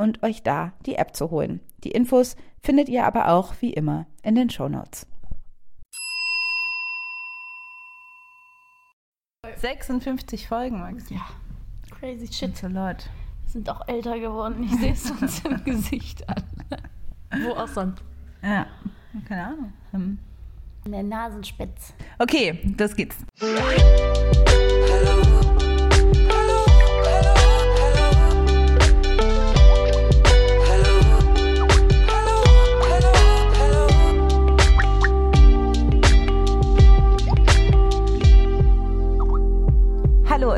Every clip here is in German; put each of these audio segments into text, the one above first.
und euch da die App zu holen. Die Infos findet ihr aber auch wie immer in den Show Notes. 56 Folgen, Maxi. Ja, crazy shit. So laut. Wir sind auch älter geworden. Ich sehe es uns im Gesicht an. Wo auch sonst. Ja, keine Ahnung. Hm. In der Nasenspitze. Okay, das geht's. Hallo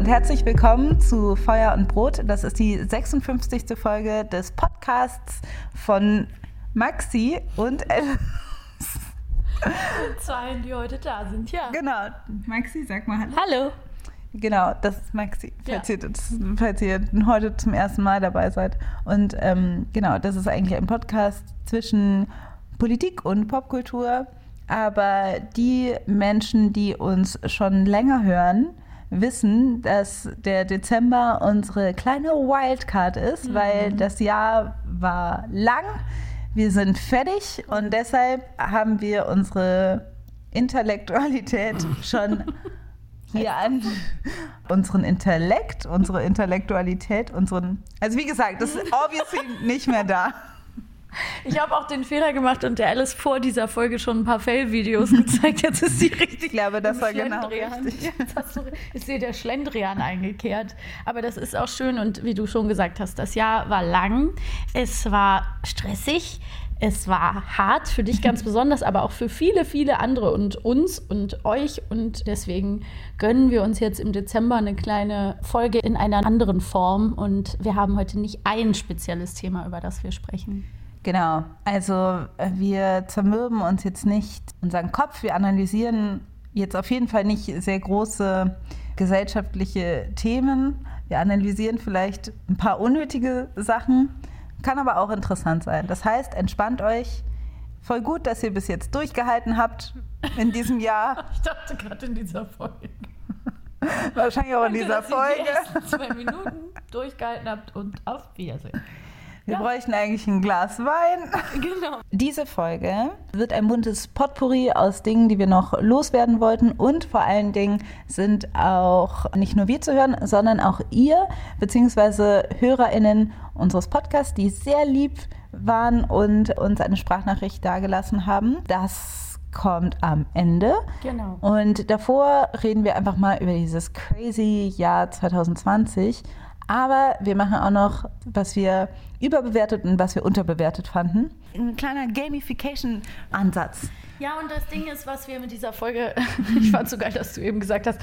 und herzlich willkommen zu Feuer und Brot. Das ist die 56. Folge des Podcasts von Maxi und Alice. Zwei, die heute da sind, ja. Genau. Maxi, sag mal Hallo. Hallo. Genau, das ist Maxi, falls, Ja. ihr, das, falls ihr heute zum ersten Mal dabei seid. Und ähm, genau, das ist eigentlich ein Podcast zwischen Politik und Popkultur. Aber die Menschen, die uns schon länger hören, wissen, dass der Dezember unsere kleine Wildcard ist, weil das Jahr war lang. Wir sind fertig und deshalb haben wir unsere Intellektualität schon hier an unseren Intellekt, unsere Intellektualität, unseren. Also wie gesagt, das ist obviously nicht mehr da. Ich habe auch den Fehler gemacht und der Alice vor dieser Folge schon ein paar Fail-Videos gezeigt. Jetzt ist sie richtig. Ich glaube, das war genau richtig. Jetzt du, ist dir der Schlendrian eingekehrt. Aber das ist auch schön und wie du schon gesagt hast, das Jahr war lang. Es war stressig. Es war hart für dich ganz besonders, aber auch für viele, viele andere und uns und euch. Und deswegen gönnen wir uns jetzt im Dezember eine kleine Folge in einer anderen Form. Und wir haben heute nicht ein spezielles Thema, über das wir sprechen. Genau. Also äh, wir zermürben uns jetzt nicht unseren Kopf. Wir analysieren jetzt auf jeden Fall nicht sehr große gesellschaftliche Themen. Wir analysieren vielleicht ein paar unnötige Sachen, kann aber auch interessant sein. Das heißt, entspannt euch. Voll gut, dass ihr bis jetzt durchgehalten habt in diesem Jahr. Ich dachte gerade in dieser Folge. Wahrscheinlich auch in dieser dass ihr die Folge. zwei Minuten durchgehalten habt und auf Wiedersehen. Wir Ja. bräuchten eigentlich ein Glas Wein. Genau. Diese Folge wird ein buntes Potpourri aus Dingen, die wir noch loswerden wollten. Und vor allen Dingen sind auch nicht nur wir zu hören, sondern auch ihr, beziehungsweise HörerInnen unseres Podcasts, die sehr lieb waren und uns eine Sprachnachricht dagelassen haben. Das kommt am Ende. Genau. Und davor reden wir einfach mal über dieses crazy Jahr 2020. Aber wir machen auch noch, was wir überbewertet und was wir unterbewertet fanden. Ein kleiner Gamification-Ansatz. Ja, und das Ding ist, was wir mit dieser Folge, ich fand so geil, dass du eben gesagt hast,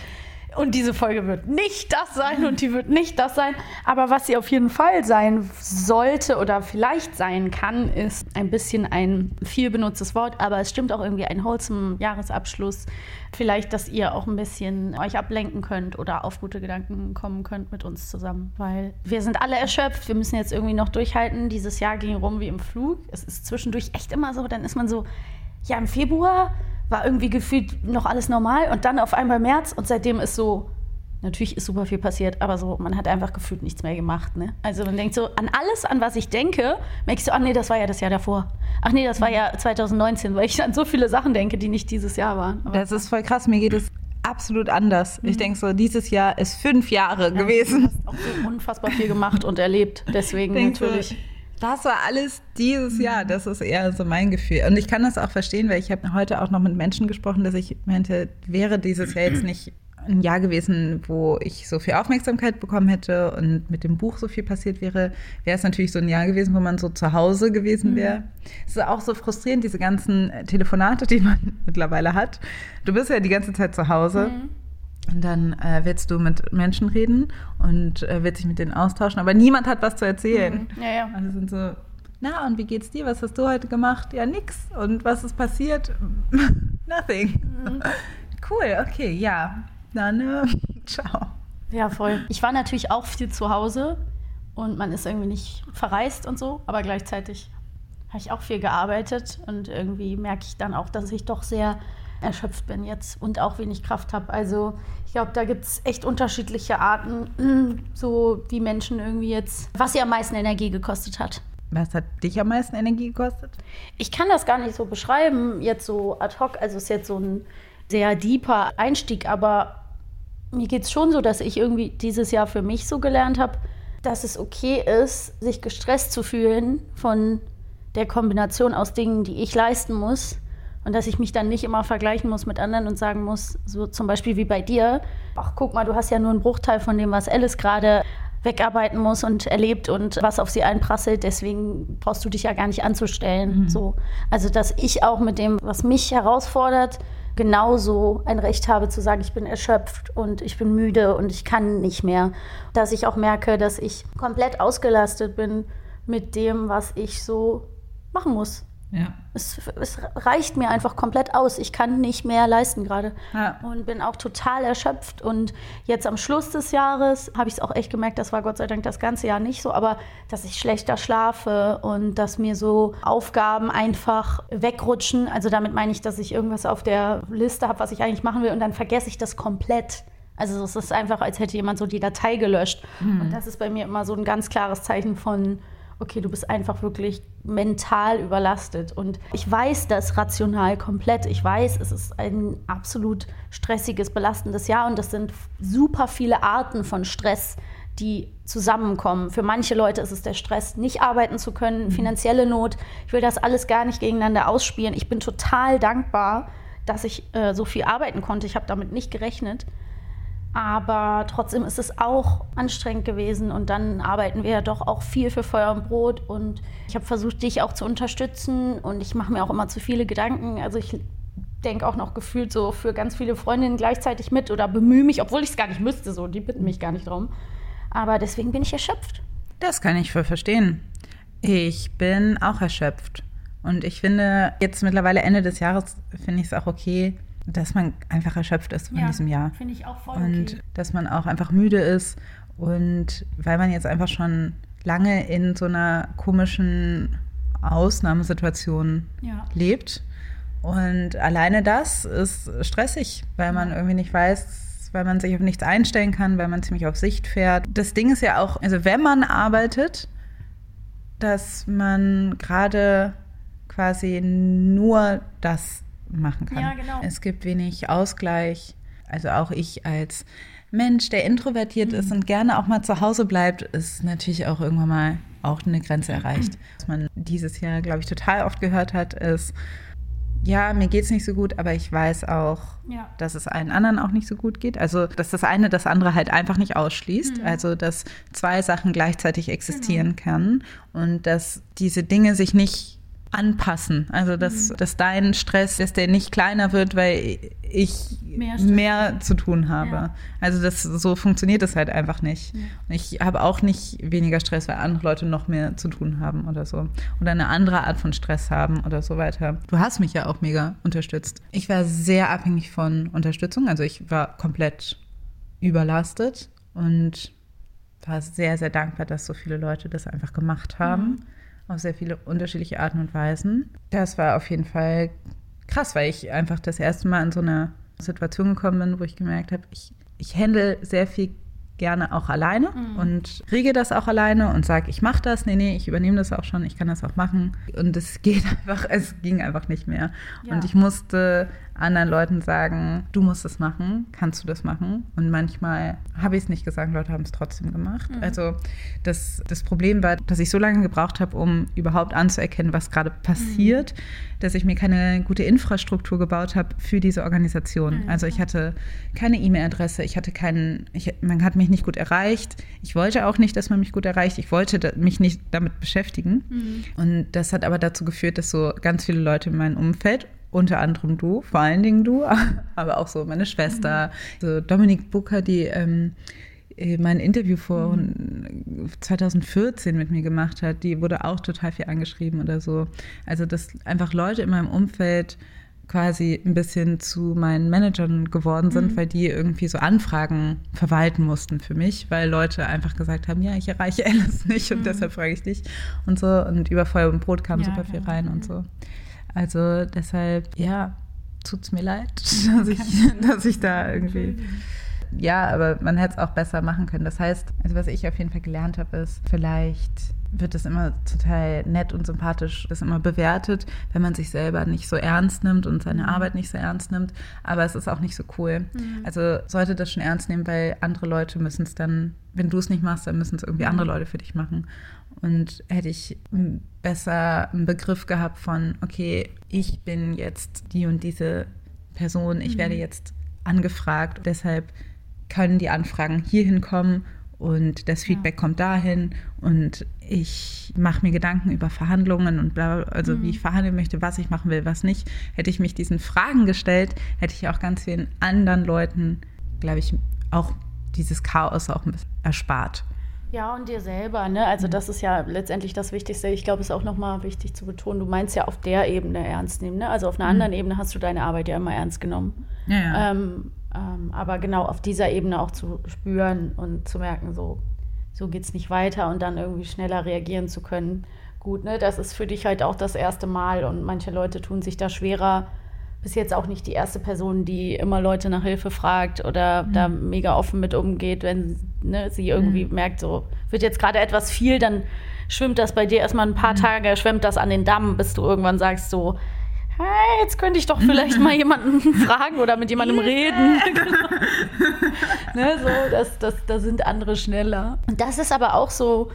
und diese Folge wird nicht das sein und die wird nicht das sein. Aber was sie auf jeden Fall sein sollte oder vielleicht sein kann, ist ein bisschen ein viel benutztes Wort, aber es stimmt auch irgendwie ein wholesome Jahresabschluss. Vielleicht, dass ihr auch ein bisschen euch ablenken könnt oder auf gute Gedanken kommen könnt mit uns zusammen. Weil wir sind alle erschöpft, wir müssen jetzt irgendwie noch durchhalten. Dieses Jahr ging rum wie im Flug. Es ist zwischendurch echt immer so, dann ist man so, ja, im Februar war irgendwie gefühlt noch alles normal und dann auf einmal März und seitdem ist so, natürlich ist super viel passiert, aber so, man hat einfach gefühlt nichts mehr gemacht. Ne? Also man denkt so, an alles, an was ich denke, merke ich so, ach nee, das war ja das Jahr davor. Ach nee, das war ja 2019, weil ich an so viele Sachen denke, die nicht dieses Jahr waren. Aber Das ist voll krass. Mir geht es absolut anders. Ich denke so, dieses Jahr ist fünf Jahre Du gewesen. hast auch so unfassbar viel gemacht und erlebt, deswegen Denk so, natürlich. Das war alles dieses Jahr. Das ist eher so mein Gefühl. Und ich kann das auch verstehen, weil ich habe heute auch noch mit Menschen gesprochen, dass ich meinte, wäre dieses Jahr jetzt nicht ein Jahr gewesen, wo ich so viel Aufmerksamkeit bekommen hätte und mit dem Buch so viel passiert wäre, wäre es natürlich so ein Jahr gewesen, wo man so zu Hause gewesen wäre. Es ist auch so frustrierend, diese ganzen Telefonate, die man mittlerweile hat. Du bist ja die ganze Zeit zu Hause. Und dann äh, willst du mit Menschen reden und äh, willst dich mit denen austauschen, aber niemand hat was zu erzählen. Ja, ja. Alle sind so, na und wie geht's dir? Was hast du heute gemacht? Ja, nix. Und was ist passiert? Nothing. Cool, okay, ja. Dann, äh, ciao. Ja, voll. Ich war natürlich auch viel zu Hause und man ist irgendwie nicht verreist und so, aber gleichzeitig habe ich auch viel gearbeitet und irgendwie merke ich dann auch, dass ich doch sehr erschöpft bin jetzt und auch wenig Kraft habe. Also ich glaube, da gibt es echt unterschiedliche Arten, so wie Menschen irgendwie jetzt, was sie am meisten Energie gekostet hat. Was hat dich am meisten Energie gekostet? Ich kann das gar nicht so beschreiben, jetzt so ad hoc. Also es ist jetzt so ein sehr deeper Einstieg, aber mir geht es schon so, dass ich irgendwie dieses Jahr für mich so gelernt habe, dass es okay ist, sich gestresst zu fühlen von der Kombination aus Dingen, die ich leisten muss. Und dass ich mich dann nicht immer vergleichen muss mit anderen und sagen muss, so zum Beispiel wie bei dir, ach guck mal, du hast ja nur einen Bruchteil von dem, was Alice gerade wegarbeiten muss und erlebt und was auf sie einprasselt. Deswegen brauchst du dich ja gar nicht anzustellen. So. Also, dass ich auch mit dem, was mich herausfordert, genauso ein Recht habe zu sagen, ich bin erschöpft und ich bin müde und ich kann nicht mehr. Dass ich auch merke, dass ich komplett ausgelastet bin mit dem, was ich so machen muss. Ja. Es, es reicht mir einfach komplett aus. Ich kann nicht mehr leisten gerade. Ja. Und bin auch total erschöpft. Und jetzt am Schluss des Jahres habe ich es auch echt gemerkt, das war Gott sei Dank das ganze Jahr nicht so, aber dass ich schlechter schlafe und dass mir so Aufgaben einfach wegrutschen. Also damit meine ich, dass ich irgendwas auf der Liste habe, was ich eigentlich machen will und dann vergesse ich das komplett. Also es ist einfach, als hätte jemand so die Datei gelöscht. Und das ist bei mir immer so ein ganz klares Zeichen von, okay, du bist einfach wirklich mental überlastet. Und ich weiß das rational komplett. Ich weiß, es ist ein absolut stressiges, belastendes Jahr und das sind super viele Arten von Stress, die zusammenkommen. Für manche Leute ist es der Stress, nicht arbeiten zu können, finanzielle Not. Ich will das alles gar nicht gegeneinander ausspielen. Ich bin total dankbar, dass ich äh, so viel arbeiten konnte. Ich habe damit nicht gerechnet. Aber trotzdem ist es auch anstrengend gewesen und dann arbeiten wir ja doch auch viel für Feuer und Brot und ich habe versucht, dich auch zu unterstützen und ich mache mir auch immer zu viele Gedanken. Also ich denke auch noch gefühlt so für ganz viele Freundinnen gleichzeitig mit oder bemühe mich, obwohl ich es gar nicht müsste, so die bitten mich gar nicht drum. Aber deswegen bin ich erschöpft. Das kann ich voll verstehen. Ich bin auch erschöpft. Und ich finde, jetzt mittlerweile Ende des Jahres finde ich es auch okay, dass man einfach erschöpft ist von diesem Jahr. Finde ich auch voll Und dass man auch einfach müde ist. Und weil man jetzt einfach schon lange in so einer komischen Ausnahmesituation Ja. lebt. Und alleine das ist stressig, weil man irgendwie nicht weiß, weil man sich auf nichts einstellen kann, weil man ziemlich auf Sicht fährt. Das Ding ist ja auch, also wenn man arbeitet, dass man gerade quasi nur das machen kann. Ja, genau. Es gibt wenig Ausgleich. Also auch ich als Mensch, der introvertiert ist und gerne auch mal zu Hause bleibt, ist natürlich auch irgendwann mal auch eine Grenze erreicht. Was man dieses Jahr, glaube ich, total oft gehört hat, ist, ja, mir geht's nicht so gut, aber ich weiß auch, Ja. dass es allen anderen auch nicht so gut geht. Also, dass das eine das andere halt einfach nicht ausschließt. Also, dass zwei Sachen gleichzeitig existieren kann und dass diese Dinge sich nicht anpassen. Also, dass, dass dein Stress, dass der nicht kleiner wird, weil ich Mehr mehr, zu tun habe. Ja. Also, das, so funktioniert das halt einfach nicht. Und ich habe auch nicht weniger Stress, weil andere Leute noch mehr zu tun haben oder so. Oder eine andere Art von Stress haben oder so weiter. Du hast mich ja auch mega unterstützt. Ich war sehr abhängig von Unterstützung. Also ich war komplett überlastet und war sehr, sehr dankbar, dass so viele Leute das einfach gemacht haben. Auf sehr viele unterschiedliche Arten und Weisen. Das war auf jeden Fall krass, weil ich einfach das erste Mal in so eine Situation gekommen bin, wo ich gemerkt habe, ich, ich handle sehr viel gerne auch alleine und regel das auch alleine und sage, ich mache das. Nee, nee, ich übernehme das auch schon, ich kann das auch machen. Und es geht einfach, es ging einfach nicht mehr. Ja. Und ich musste anderen Leuten sagen, du musst es machen, kannst du das machen? Und manchmal habe ich es nicht gesagt, Leute haben es trotzdem gemacht. Also das, das Problem war, dass ich so lange gebraucht habe, um überhaupt anzuerkennen, was gerade passiert, dass ich mir keine gute Infrastruktur gebaut habe für diese Organisation. Also ich hatte keine E-Mail-Adresse, ich hatte keinen, ich, man hat mich nicht gut erreicht. Ich wollte auch nicht, dass man mich gut erreicht. Ich wollte mich nicht damit beschäftigen. Und das hat aber dazu geführt, dass so ganz viele Leute in meinem Umfeld unter anderem du, vor allen Dingen du, aber auch so meine Schwester, so Dominik Bucker, die ähm, äh, mein Interview vor 2014 mit mir gemacht hat, die wurde auch total viel angeschrieben oder so. Also dass einfach Leute in meinem Umfeld quasi ein bisschen zu meinen Managern geworden sind, weil die irgendwie so Anfragen verwalten mussten für mich, weil Leute einfach gesagt haben, ja, ich erreiche Alice nicht und deshalb frage ich dich und so. Und über Feuer und Brot kam Ja, super viel klar. rein und so. Also deshalb, ja, tut's mir leid, dass ich, dass ich da irgendwie. Ja, aber man hätte es auch besser machen können. Das heißt, also was ich auf jeden Fall gelernt habe, ist, vielleicht wird es immer total nett und sympathisch, das immer bewertet, wenn man sich selber nicht so ernst nimmt und seine Arbeit nicht so ernst nimmt. Aber es ist auch nicht so cool. Also sollte das schon ernst nehmen, weil andere Leute müssen es dann, wenn du es nicht machst, dann müssen es irgendwie andere Leute für dich machen. Und hätte ich besser einen Begriff gehabt von, okay, ich bin jetzt die und diese Person, ich werde jetzt angefragt, deshalb können die Anfragen hierhin kommen und das Feedback kommt dahin und ich mache mir Gedanken über Verhandlungen und bla, also wie ich verhandeln möchte, was ich machen will, was nicht. Hätte ich mich diesen Fragen gestellt, hätte ich auch ganz vielen anderen Leuten, glaube ich, auch dieses Chaos auch ein bisschen erspart. Ja, und dir selber, ne? Also das ist ja letztendlich das Wichtigste. Ich glaube, es ist auch nochmal wichtig zu betonen, du meinst ja auf der Ebene ernst nehmen, ne? Also auf einer anderen Ebene hast du deine Arbeit ja immer ernst genommen. Ja, ja. Ähm, ähm, aber genau auf dieser Ebene auch zu spüren und zu merken, so, so geht es nicht weiter und dann irgendwie schneller reagieren zu können. Gut, ne? Das ist für dich halt auch das erste Mal und manche Leute tun sich da schwerer. Bis jetzt auch nicht die erste Person, die immer Leute nach Hilfe fragt oder da mega offen mit umgeht, wenn ne, sie irgendwie merkt, so wird jetzt gerade etwas viel, dann schwimmt das bei dir erstmal ein paar Tage, schwemmt das an den Damm, bis du irgendwann sagst so, hey, jetzt könnte ich doch vielleicht mal jemanden fragen oder mit jemandem reden. ne, so, das, das, da sind andere schneller. Und das ist aber auch so,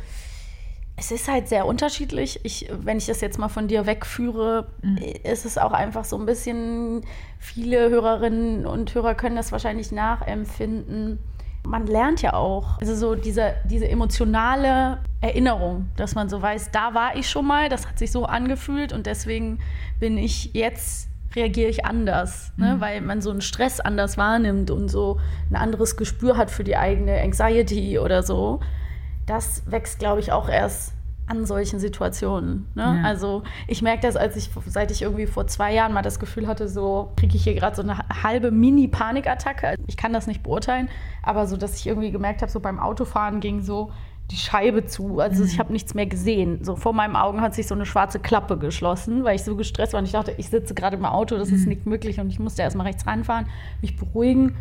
es ist halt sehr unterschiedlich. Ich, wenn ich das jetzt mal von dir wegführe, ist es auch einfach so ein bisschen, viele Hörerinnen und Hörer können das wahrscheinlich nachempfinden. Man lernt ja auch, also so diese, diese emotionale Erinnerung, dass man so weiß, da war ich schon mal, das hat sich so angefühlt und deswegen bin ich jetzt reagiere ich anders, ne? weil man so einen Stress anders wahrnimmt und so ein anderes Gespür hat für die eigene Anxiety oder so. Das wächst, glaube ich, auch erst an solchen Situationen. Ne? Ja. Also ich merke das, als ich, seit ich irgendwie vor zwei Jahren mal das Gefühl hatte, so kriege ich hier gerade so eine halbe Mini-Panikattacke. Ich kann das nicht beurteilen, aber so, dass ich irgendwie gemerkt habe, so beim Autofahren ging so die Scheibe zu. Also ich habe nichts mehr gesehen. So vor meinen Augen hat sich so eine schwarze Klappe geschlossen, weil ich so gestresst war und ich dachte, ich sitze gerade im Auto, das ist nicht möglich und ich musste erstmal rechts reinfahren, mich beruhigen.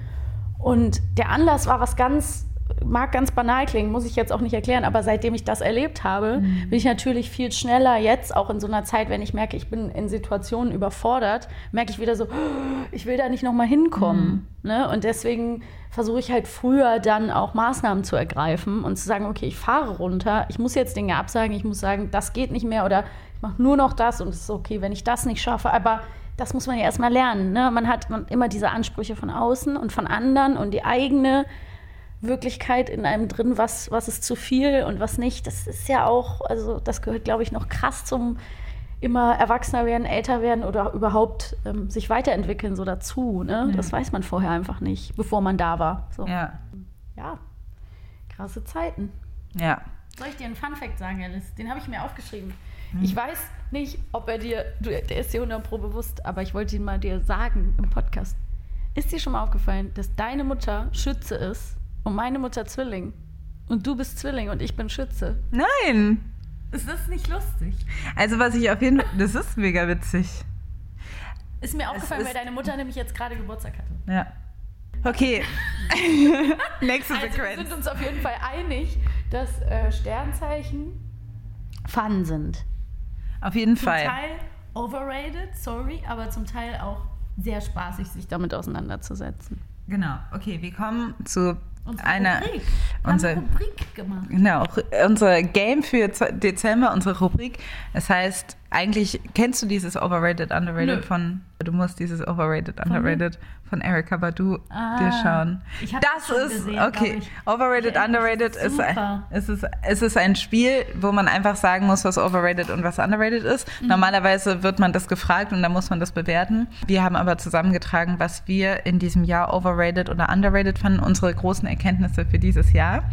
Und der Anlass war was ganz, mag ganz banal klingen, muss ich jetzt auch nicht erklären, aber seitdem ich das erlebt habe, bin ich natürlich viel schneller jetzt, auch in so einer Zeit, wenn ich merke, ich bin in Situationen überfordert, merke ich wieder so, ich will da nicht nochmal hinkommen. Ne? Und deswegen versuche ich halt früher dann auch Maßnahmen zu ergreifen und zu sagen, okay, ich fahre runter, ich muss jetzt Dinge absagen, ich muss sagen, das geht nicht mehr oder ich mache nur noch das und es ist okay, wenn ich das nicht schaffe, aber das muss man ja erstmal lernen. Ne? Man hat immer diese Ansprüche von außen und von anderen und die eigene Wirklichkeit in einem drin, was, was ist zu viel und was nicht. Das ist ja auch, also das gehört, glaube ich, noch krass zum immer erwachsener werden, älter werden oder überhaupt ähm, sich weiterentwickeln so dazu. Ne? Das weiß man vorher einfach nicht, bevor man da war. So. Ja. Ja. krasse Zeiten. Ja. Soll ich dir einen Fun-Fact sagen, Alice? Den habe ich mir aufgeschrieben. Ich weiß nicht, ob er dir, du, der ist dir 100 pro bewusst, aber ich wollte ihn mal dir sagen im Podcast. Ist dir schon mal aufgefallen, dass deine Mutter Schütze ist und meine Mutter Zwilling? Und du bist Zwilling und ich bin Schütze. Nein. Ist das nicht lustig? Also was ich auf jeden Fall, das ist mega witzig. Ist mir aufgefallen, ist- weil deine Mutter nämlich jetzt gerade Geburtstag hatte. Ja. Okay. Nächste Also wir Sequenz. sind uns auf jeden Fall einig, dass äh, Sternzeichen Fun sind. Auf jeden Zum Fall. Teil overrated, sorry, aber zum Teil auch sehr spaßig, sich damit auseinanderzusetzen. Genau. Okay, wir kommen zu Unsere einer Rubrik. Wir haben unser, eine Rubrik gemacht. genau, unser Game für Dezember, unsere Rubrik. Es heißt, eigentlich kennst du dieses Overrated Underrated Nö. von du musst dieses Overrated? Underrated von Erika Badu Ah, dir schauen. ich das das ist gesehen, okay. Overrated Ja, Underrated ist ist ein, super. es ist es ist ein Spiel, wo man einfach sagen muss, was overrated und was underrated ist. Mhm. Normalerweise wird man das gefragt und dann muss man das bewerten. Wir haben aber zusammengetragen, was wir in diesem Jahr overrated oder underrated fanden, unsere großen Erkenntnisse für dieses Jahr.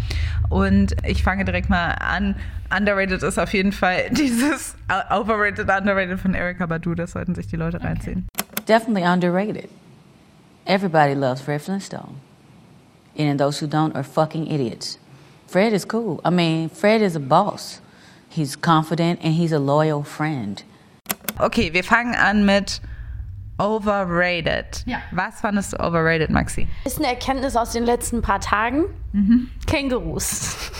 Und ich fange direkt mal an. Underrated ist auf jeden Fall dieses overrated underrated von Erika Badu. Das sollten sich die Leute reinziehen. Definitely underrated. Everybody loves Fred Flintstone. And then those who don't are fucking idiots. Fred is cool. I mean, Fred is a boss. He's confident and he's a loyal friend. Okay, wir fangen an mit overrated. Ja. Was fandest du overrated, Maxi? Ist eine Erkenntnis aus den letzten paar Tagen. Kängurus.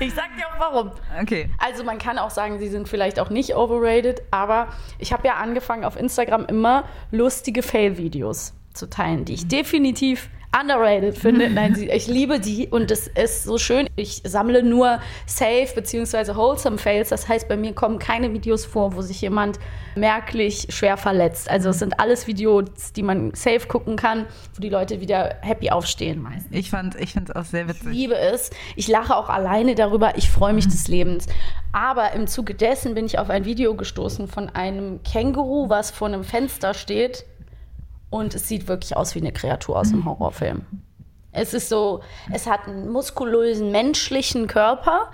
Ich sag dir auch warum. Okay. Also man kann auch sagen, sie sind vielleicht auch nicht overrated, aber ich habe ja angefangen auf Instagram immer lustige Fail-Videos zu teilen, die ich definitiv underrated finde. Nein, sie, ich liebe die und es ist so schön. Ich sammle nur safe bzw. wholesome Fails. Das heißt, bei mir kommen keine Videos vor, wo sich jemand merklich schwer verletzt. Also es sind alles Videos, die man safe gucken kann, wo die Leute wieder happy aufstehen meistens Ich fand ich finde es auch sehr witzig. liebe es. Ich lache auch alleine darüber. Ich freue mich des Lebens. Aber im Zuge dessen bin ich auf ein Video gestoßen von einem Känguru, was vor einem Fenster steht. Und es sieht wirklich aus wie eine Kreatur aus einem Horrorfilm. Es ist so, es hat einen muskulösen menschlichen Körper,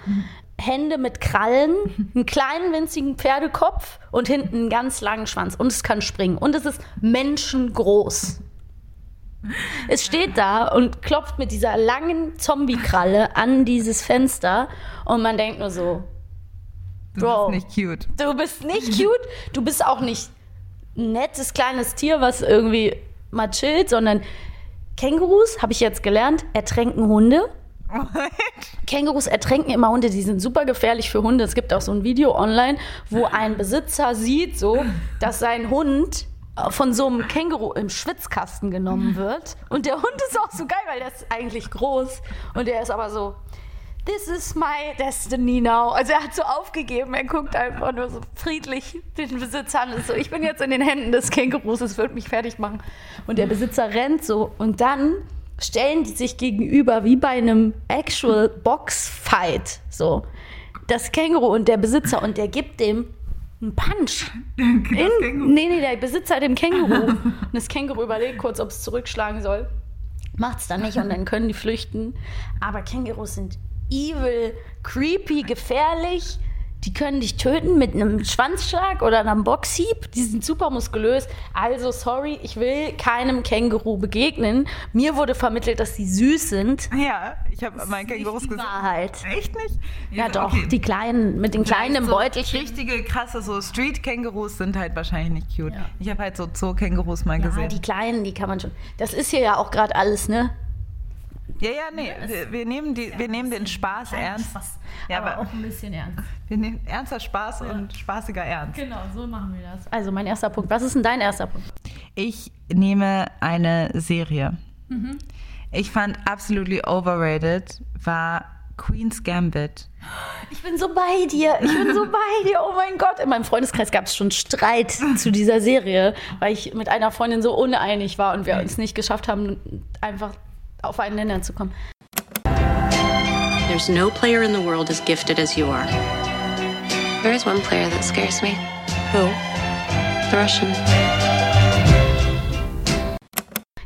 Hände mit Krallen, einen kleinen winzigen Pferdekopf und hinten einen ganz langen Schwanz. Und es kann springen. Und es ist menschengroß. Es steht da und klopft mit dieser langen Zombie-Kralle an dieses Fenster und man denkt nur so, Du Bro. bist nicht cute. du bist nicht cute, du bist auch nicht nettes kleines Tier, was irgendwie mal chillt, sondern Kängurus, habe ich jetzt gelernt, ertränken Hunde. Kängurus ertränken immer Hunde, die sind super gefährlich für Hunde. Es gibt auch so ein Video online, wo ein Besitzer sieht, so, dass sein Hund von so einem Känguru im Schwitzkasten genommen wird. Und der Hund ist auch so geil, weil der ist eigentlich groß. Und der ist aber so, this is my destiny now. Also er hat so aufgegeben, er guckt einfach nur so friedlich den Besitzer an. Ist so, ich bin jetzt in den Händen des Kängurus, es wird mich fertig machen. Und der Besitzer rennt so und dann stellen die sich gegenüber wie bei einem actual Boxfight. So. Das Känguru und der Besitzer und der gibt dem einen Punch. In, nee, nee, der Besitzer dem Känguru. Und das Känguru überlegt kurz, ob es zurückschlagen soll. Macht's dann nicht und dann können die flüchten. Aber Kängurus sind evil, creepy, gefährlich. die können dich töten mit einem Schwanzschlag oder einem Boxhieb. Die sind super muskulös. Also, sorry, ich will keinem Känguru begegnen. Mir wurde vermittelt, dass sie süß sind. Ja, ich habe mein Kängurus gesehen. Wahrheit. Echt nicht? Ja, doch, okay. die kleinen, mit den kleinen im so Beutelchen. Richtige krasse so Street-Kängurus sind halt wahrscheinlich nicht cute. Ja. Ich habe halt so Zoo-Kängurus mal Ja, gesehen. die kleinen, die kann man schon. Das ist hier ja auch gerade alles, ne? Ja, ja, nee, wir, wir nehmen, die, wir nehmen den Spaß ernst. Spaß. Ja, aber, aber- auch ein bisschen ernst. Wir nehmen ernster Spaß und spaßiger Ernst. Genau, so machen wir das. Also mein erster Punkt. Was ist denn dein erster Punkt? Ich nehme eine Serie. Mhm. Ich fand absolutely overrated war Queen's Gambit. Ich bin so bei dir. Ich bin so bei dir. Oh mein Gott. In meinem Freundeskreis gab es schon Streit zu dieser Serie, weil ich mit einer Freundin so uneinig war und wir uns nicht geschafft haben, einfach auf einen Nenner zu kommen. There's no player in the world as gifted as you are. There is one player that scares me. Who? The Russian.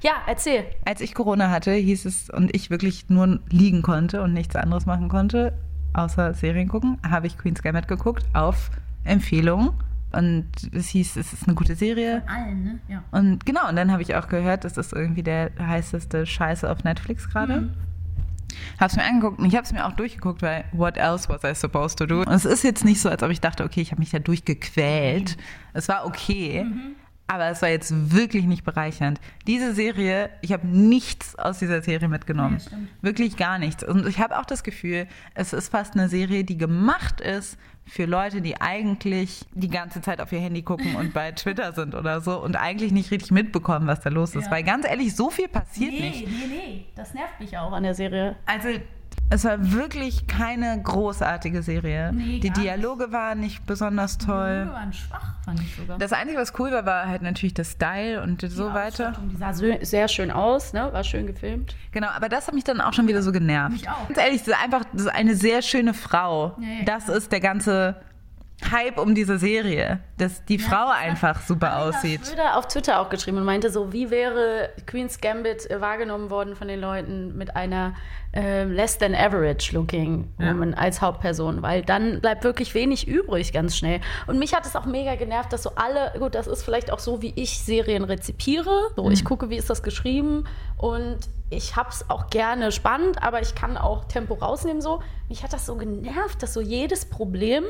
Ja, erzähl. Als ich Corona hatte, hieß es und ich wirklich nur liegen konnte und nichts anderes machen konnte, außer Serien gucken, habe ich Queen's Gambit geguckt auf Empfehlung. Und es hieß, es ist eine gute Serie. Allen, ne? Ja. Und genau, und dann habe ich auch gehört, das ist irgendwie der heißeste Scheiße auf Netflix gerade. Hab's mir angeguckt und ich habe es mir auch durchgeguckt, weil what else was I supposed to do? Und es ist jetzt nicht so, als ob ich dachte, okay, ich habe mich da durchgequält. Es war okay, aber es war jetzt wirklich nicht bereichernd. Diese Serie, ich habe nichts aus dieser Serie mitgenommen. wirklich gar nichts. Und ich habe auch das Gefühl, es ist fast eine Serie, die gemacht ist für Leute, die eigentlich die ganze Zeit auf ihr Handy gucken und bei Twitter sind oder so und eigentlich nicht richtig mitbekommen, was da los ist. Ja. Weil ganz ehrlich, so viel passiert nicht. nee, nee. Das nervt mich auch an der Serie. Also, es war wirklich keine großartige Serie. Nee, die Dialoge waren nicht besonders toll. waren schwach, fand ich sogar. Das Einzige, was cool war, war halt natürlich der Style und so weiter. Die sah sehr schön aus, ne? War schön gefilmt. Genau, aber das hat mich dann auch schon wieder so genervt. Mich auch. Ganz ehrlich, so einfach so eine sehr schöne Frau. Ja, ja, das ist der ganze Hype um diese Serie, dass die Frau einfach super aussieht. Schröder auf Twitter auch geschrieben und meinte so, wie wäre Queen's Gambit äh, wahrgenommen worden von den Leuten mit einer äh, less than average looking woman als Hauptperson, weil dann bleibt wirklich wenig übrig ganz schnell. Und mich hat es auch mega genervt, dass so alle, gut, das ist vielleicht auch so, wie ich Serien rezipiere. So, ich gucke, wie ist das geschrieben und ich hab's auch gerne spannend, aber ich kann auch Tempo rausnehmen so. Mich hat das so genervt, dass so jedes Problem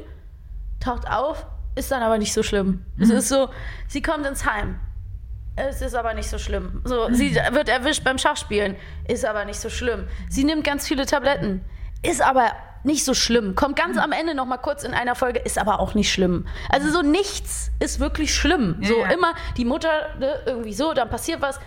taucht auf, ist dann aber nicht so schlimm. Es ist so, sie kommt ins Heim. Es ist aber nicht so schlimm. So, sie wird erwischt beim Schachspielen. Ist aber nicht so schlimm. Sie nimmt ganz viele Tabletten. Ist aber nicht so schlimm. Kommt ganz am Ende noch mal kurz in einer Folge, ist aber auch nicht schlimm. Also so nichts ist wirklich schlimm. so ja. immer die Mutter ne, irgendwie so, dann passiert was.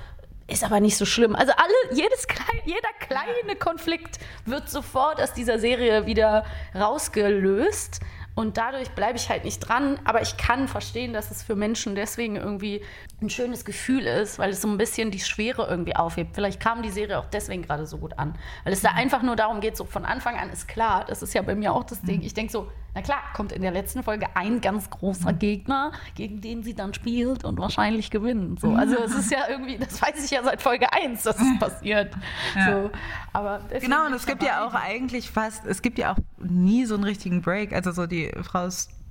Ist aber nicht so schlimm. Also alle, jedes klein, jeder kleine Konflikt wird sofort aus dieser Serie wieder rausgelöst. Und dadurch bleibe ich halt nicht dran. Aber ich kann verstehen, dass es für Menschen deswegen irgendwie ein schönes Gefühl ist, weil es so ein bisschen die Schwere irgendwie aufhebt. Vielleicht kam die Serie auch deswegen gerade so gut an. Weil es da einfach nur darum geht, so von Anfang an ist klar, das ist ja bei mir auch das Ding. Ich denke so, na klar, kommt in der letzten Folge ein ganz großer Gegner, gegen den sie dann spielt und wahrscheinlich gewinnt. So. Also es ist ja irgendwie, das weiß ich ja seit Folge 1, dass es passiert. So. Aber Genau, und es gibt ja auch eigentlich fast, es gibt ja auch nie so einen richtigen Break. Also so die Frau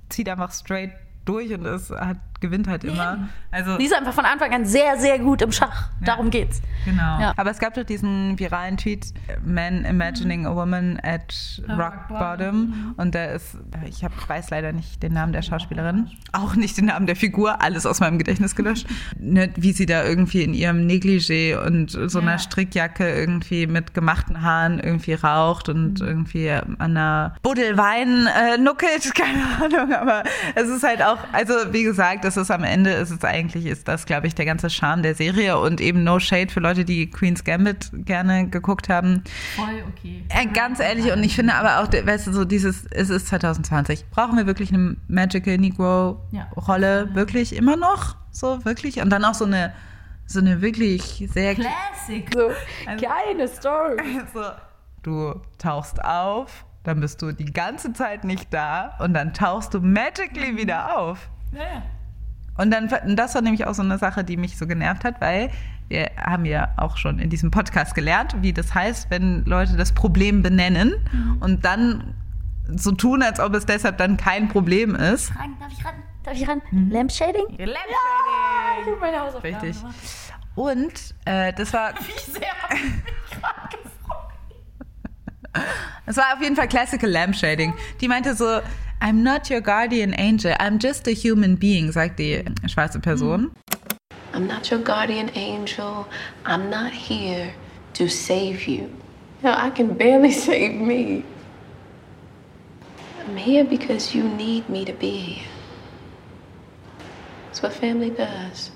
zieht einfach straight durch und es hat, gewinnt halt immer. Also Die ist einfach von Anfang an sehr, sehr gut im Schach. Darum geht's. Genau. Ja. Aber es gab doch diesen viralen Tweet, Man imagining a woman at rock bottom. Und da ist, ich hab, weiß leider nicht den Namen der Schauspielerin, auch nicht den Namen der Figur, alles aus meinem Gedächtnis gelöscht. ne, wie sie da irgendwie in ihrem Negligé und so einer Strickjacke irgendwie mit gemachten Haaren irgendwie raucht und irgendwie an einer Buddel Wein äh, nuckelt, keine Ahnung. Aber es ist halt auch, also wie gesagt, es ist am Ende, ist es eigentlich, ist das, glaube ich, der ganze Charme der Serie und eben No Shade für Leute, die Queen's Gambit gerne geguckt haben. Voll okay. Äh, ganz ehrlich, und ich finde aber auch, weißt du, so dieses, es ist 2020. Brauchen wir wirklich eine Magical Negro-Rolle? Wirklich immer noch? So, wirklich? Und dann auch so eine, so eine wirklich sehr Classic. So, keine Story. so, du tauchst auf, dann bist du die ganze Zeit nicht da und dann tauchst du magically wieder auf. Und dann, das war nämlich auch so eine Sache, die mich so genervt hat, weil wir haben ja auch schon in diesem Podcast gelernt, wie das heißt, wenn Leute das Problem benennen und dann so tun, als ob es deshalb dann kein Problem ist. Ran, darf ich ran? Darf ich ran? Lamp Shading? Lamp Ich habe meine Hausaufgaben Richtig. gemacht. Und äh, das war Wie sehr habe ich mich gerade. Es war auf jeden Fall Classical Lamp Shading. Die meinte so, I'm not your guardian angel, I'm just a human being, sagt die schwarze Person. I'm not your guardian angel. I'm not here to save you. Hell, I can barely save me. I'm here because you need me to be here. That's what family does.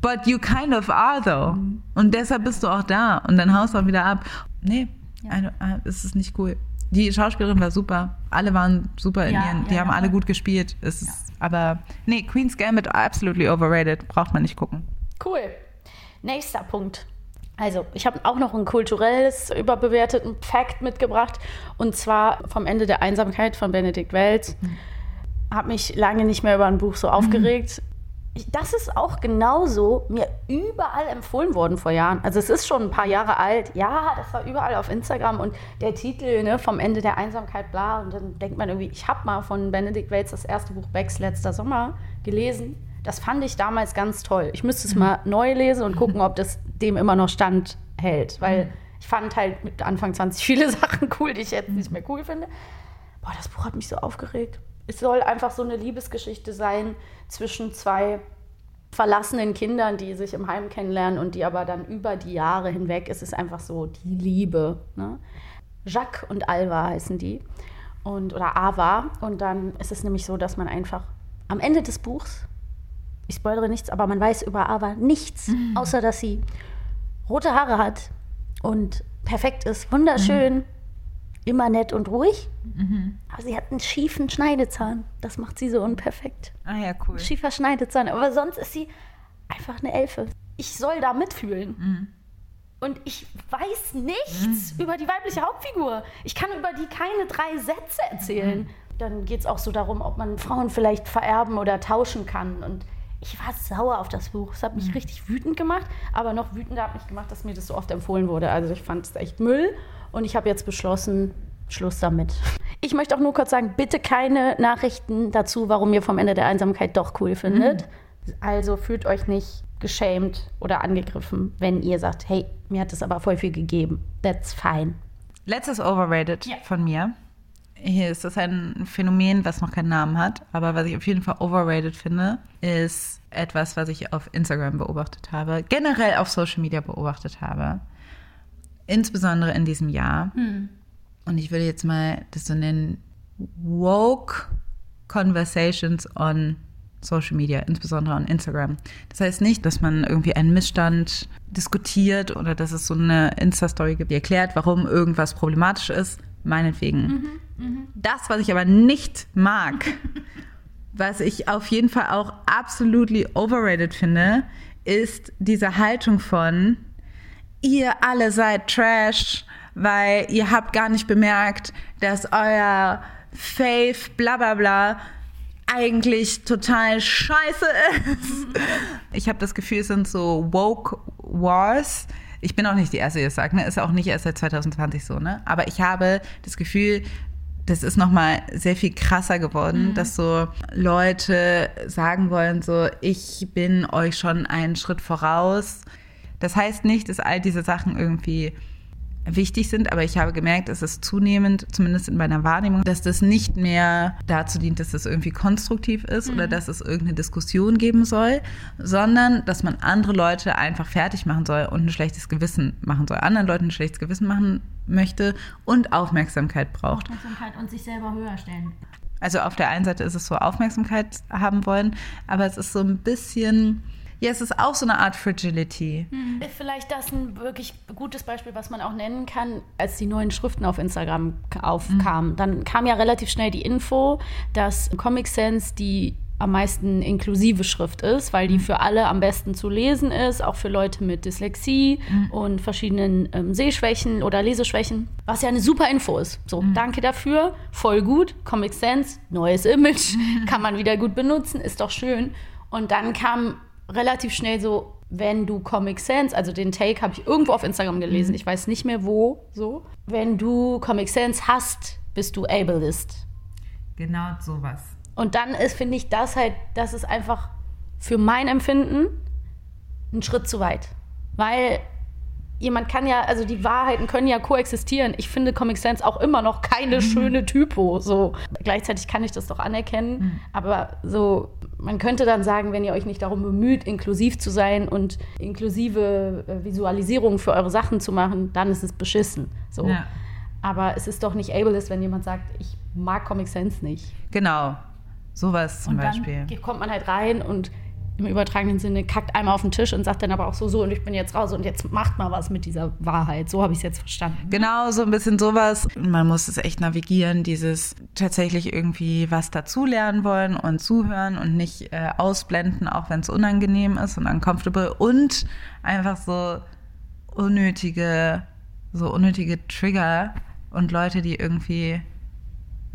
But you kind of are though. Und deshalb bist du auch da und dann haust du auch wieder ab. Nee, Don't- äh, es ist nicht cool. Die Schauspielerin war super. Alle waren super in Ja, ihren, die ja, haben ja, alle gut gespielt. Es ist, aber nee, Queen's Gambit absolutely overrated. Braucht man nicht gucken. Cool. Nächster Punkt. Also, ich habe auch noch ein kulturelles, überbewerteten Fact mitgebracht. Und zwar vom Ende der Einsamkeit von Benedikt Welz. Habe mich lange nicht mehr über ein Buch so aufgeregt. Ich, das ist auch genauso mir überall empfohlen worden vor Jahren. Also es ist schon ein paar Jahre alt. Ja, das war überall auf Instagram und der Titel ne, vom Ende der Einsamkeit, bla. Und dann denkt man irgendwie, ich habe mal von Benedikt Welz das erste Buch Becks letzter Sommer gelesen. Das fand ich damals ganz toll. Ich müsste es mal neu lesen und gucken, ob das dem immer noch standhält. Weil ich fand halt mit Anfang 20 viele Sachen cool, die ich jetzt nicht mehr cool finde. Boah, das Buch hat mich so aufgeregt. Es soll einfach so eine Liebesgeschichte sein zwischen zwei verlassenen Kindern, die sich im Heim kennenlernen und die aber dann über die Jahre hinweg, es ist einfach so die Liebe. Ne? Jacques und Alva heißen die. Und, oder Ava. Und dann ist es nämlich so, dass man einfach am Ende des Buchs, ich spoilere nichts, aber man weiß über Ava nichts, außer dass sie rote Haare hat und perfekt ist, wunderschön, immer nett und ruhig. Aber sie hat einen schiefen Schneidezahn. Das macht sie so unperfekt. Ah ja, cool. Schiefer Schneidezahn. Aber sonst ist sie einfach eine Elfe. Ich soll da mitfühlen. Und ich weiß nichts über die weibliche Hauptfigur. Ich kann über die keine drei Sätze erzählen. Dann geht es auch so darum, ob man Frauen vielleicht vererben oder tauschen kann. Und ich war sauer auf das Buch. Es hat mich richtig wütend gemacht. Aber noch wütender hat mich gemacht, dass mir das so oft empfohlen wurde. Also ich fand es echt Müll. Und ich habe jetzt beschlossen, Schluss damit. Ich möchte auch nur kurz sagen, bitte keine Nachrichten dazu, warum ihr vom Ende der Einsamkeit doch cool findet. Also fühlt euch nicht geschämt oder angegriffen, wenn ihr sagt, hey, mir hat es aber voll viel gegeben. That's fine. Letztes Overrated von mir. Hier ist das ein Phänomen, was noch keinen Namen hat, aber was ich auf jeden Fall overrated finde, ist etwas, was ich auf Instagram beobachtet habe, generell auf Social Media beobachtet habe. Insbesondere in diesem Jahr. Und ich würde jetzt mal das so nennen, woke conversations on Social Media, insbesondere on Instagram. Das heißt nicht, dass man irgendwie einen Missstand diskutiert oder dass es so eine Insta-Story gibt, die erklärt, warum irgendwas problematisch ist. Meinetwegen. Das, was ich aber nicht mag, was ich auf jeden Fall auch absolutely overrated finde, ist diese Haltung von, ihr alle seid Trash, weil ihr habt gar nicht bemerkt, dass euer Faith, bla bla bla, eigentlich total scheiße ist. Ich habe das Gefühl, es sind so woke Wars. Ich bin auch nicht die Erste, die das sagt, ne? Ist auch nicht erst seit 2020 so, ne? Aber ich habe das Gefühl, das ist nochmal sehr viel krasser geworden, dass so Leute sagen wollen, so, ich bin euch schon einen Schritt voraus. Das heißt nicht, dass all diese Sachen irgendwie wichtig sind, aber ich habe gemerkt, es ist zunehmend, zumindest in meiner Wahrnehmung, dass das nicht mehr dazu dient, dass das irgendwie konstruktiv ist oder dass es irgendeine Diskussion geben soll, sondern dass man andere Leute einfach fertig machen soll und ein schlechtes Gewissen machen soll, anderen Leuten ein schlechtes Gewissen machen möchte und Aufmerksamkeit braucht. Aufmerksamkeit und sich selber höher stellen. Also auf der einen Seite ist es so Aufmerksamkeit haben wollen, aber es ist so ein bisschen, ja, es ist auch so eine Art Fragility. Vielleicht das ein wirklich gutes Beispiel, was man auch nennen kann, als die neuen Schriften auf Instagram aufkamen. Dann kam ja relativ schnell die Info, dass Comic Sans die am meisten inklusive Schrift ist, weil die für alle am besten zu lesen ist, auch für Leute mit Dyslexie und verschiedenen ähm, Sehschwächen oder Leseschwächen, was ja eine super Info ist. So, danke dafür, voll gut, Comic Sans, neues Image, kann man wieder gut benutzen, ist doch schön. Und dann kam relativ schnell so, wenn du Comic Sans, also den Take habe ich irgendwo auf Instagram gelesen, ich weiß nicht mehr wo, so. Wenn du Comic Sans hast, bist du ableist. Genau sowas. Und dann ist, finde ich, das halt, das ist einfach für mein Empfinden ein Schritt zu weit. Weil jemand kann ja, also die Wahrheiten können ja koexistieren. Ich finde Comic Sans auch immer noch keine Mhm. schöne Typo. So. Gleichzeitig kann ich das doch anerkennen. Mhm. Aber so, man könnte dann sagen, wenn ihr euch nicht darum bemüht, inklusiv zu sein und inklusive äh, Visualisierung für eure Sachen zu machen, dann ist es beschissen. So. Ja. Aber es ist doch nicht ableist, wenn jemand sagt, ich mag Comic Sans nicht. Genau. Sowas zum und Beispiel. dann kommt man halt rein und im übertragenen Sinne kackt einmal auf den Tisch und sagt dann aber auch so, so und ich bin jetzt raus und jetzt macht mal was mit dieser Wahrheit. So habe ich es jetzt verstanden. Genau, so ein bisschen sowas. Man muss es echt navigieren, dieses tatsächlich irgendwie was dazulernen wollen und zuhören und nicht äh, ausblenden, auch wenn es unangenehm ist und uncomfortable und einfach so unnötige, so unnötige Trigger und Leute, die irgendwie,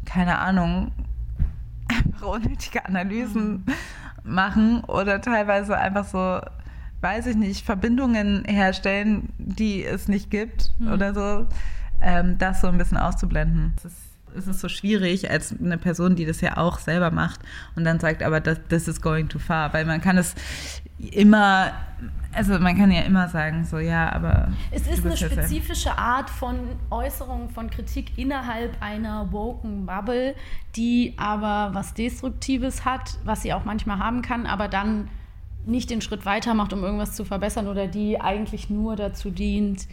keine Ahnung, einfach unnötige Analysen machen oder teilweise einfach so, weiß ich nicht, Verbindungen herstellen, die es nicht gibt oder so, ähm, das so ein bisschen auszublenden. Es ist, es ist so schwierig als eine Person, die das ja auch selber macht und dann sagt, aber das, this is going too far, weil man kann es immer, also man kann ja immer sagen, so ja, aber Es ist eine ja spezifische Art von Äußerung von Kritik innerhalb einer woken Bubble, die aber was Destruktives hat, was sie auch manchmal haben kann, aber dann nicht den Schritt weiter macht, um irgendwas zu verbessern oder die eigentlich nur dazu dient,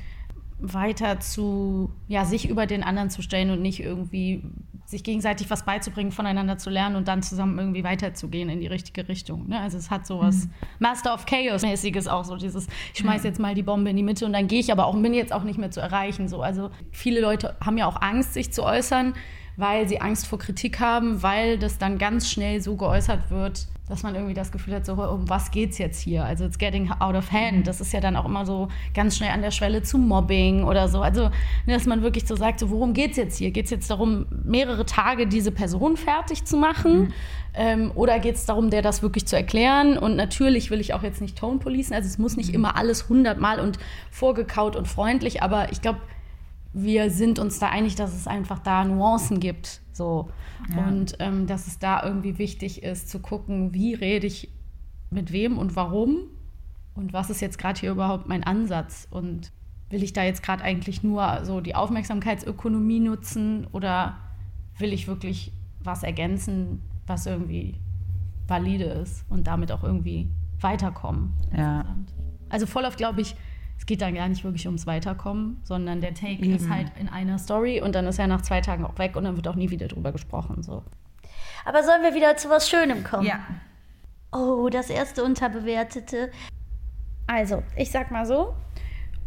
weiter zu, ja, sich über den anderen zu stellen und nicht irgendwie sich gegenseitig was beizubringen, voneinander zu lernen und dann zusammen irgendwie weiterzugehen in die richtige Richtung. Ne? Also es hat sowas Master of Chaos-mäßiges auch so dieses, ich schmeiß jetzt mal die Bombe in die Mitte und dann gehe ich aber auch und bin jetzt auch nicht mehr zu erreichen. So. Also viele Leute haben ja auch Angst, sich zu äußern, weil sie Angst vor Kritik haben, weil das dann ganz schnell so geäußert wird, dass man irgendwie das Gefühl hat, so um was geht's jetzt hier? Also it's getting out of hand. Das ist ja dann auch immer so ganz schnell an der Schwelle zu Mobbing oder so. Also ne, dass man wirklich so sagt, so worum geht's jetzt hier? Geht's jetzt darum, mehrere Tage diese Person fertig zu machen? Ähm, oder geht es darum, der das wirklich zu erklären? Und natürlich will ich auch jetzt nicht Tone policen. Also es muss nicht immer alles hundertmal und vorgekaut und freundlich, aber ich glaube, wir sind uns da einig, dass es einfach da Nuancen gibt. So. Und ähm, dass es da irgendwie wichtig ist zu gucken, wie rede ich mit wem und warum und was ist jetzt gerade hier überhaupt mein Ansatz und will ich da jetzt gerade eigentlich nur so die Aufmerksamkeitsökonomie nutzen oder will ich wirklich was ergänzen, was irgendwie valide ist und damit auch irgendwie weiterkommen. Ja. Also voll oft glaube ich, es geht dann gar nicht wirklich ums Weiterkommen, sondern der Take ist Eben. halt in einer Story und dann ist er nach zwei Tagen auch weg und dann wird auch nie wieder drüber gesprochen. So. Aber sollen wir wieder zu was Schönem kommen? Ja. Oh, das erste unterbewertete. Also, ich sag mal so,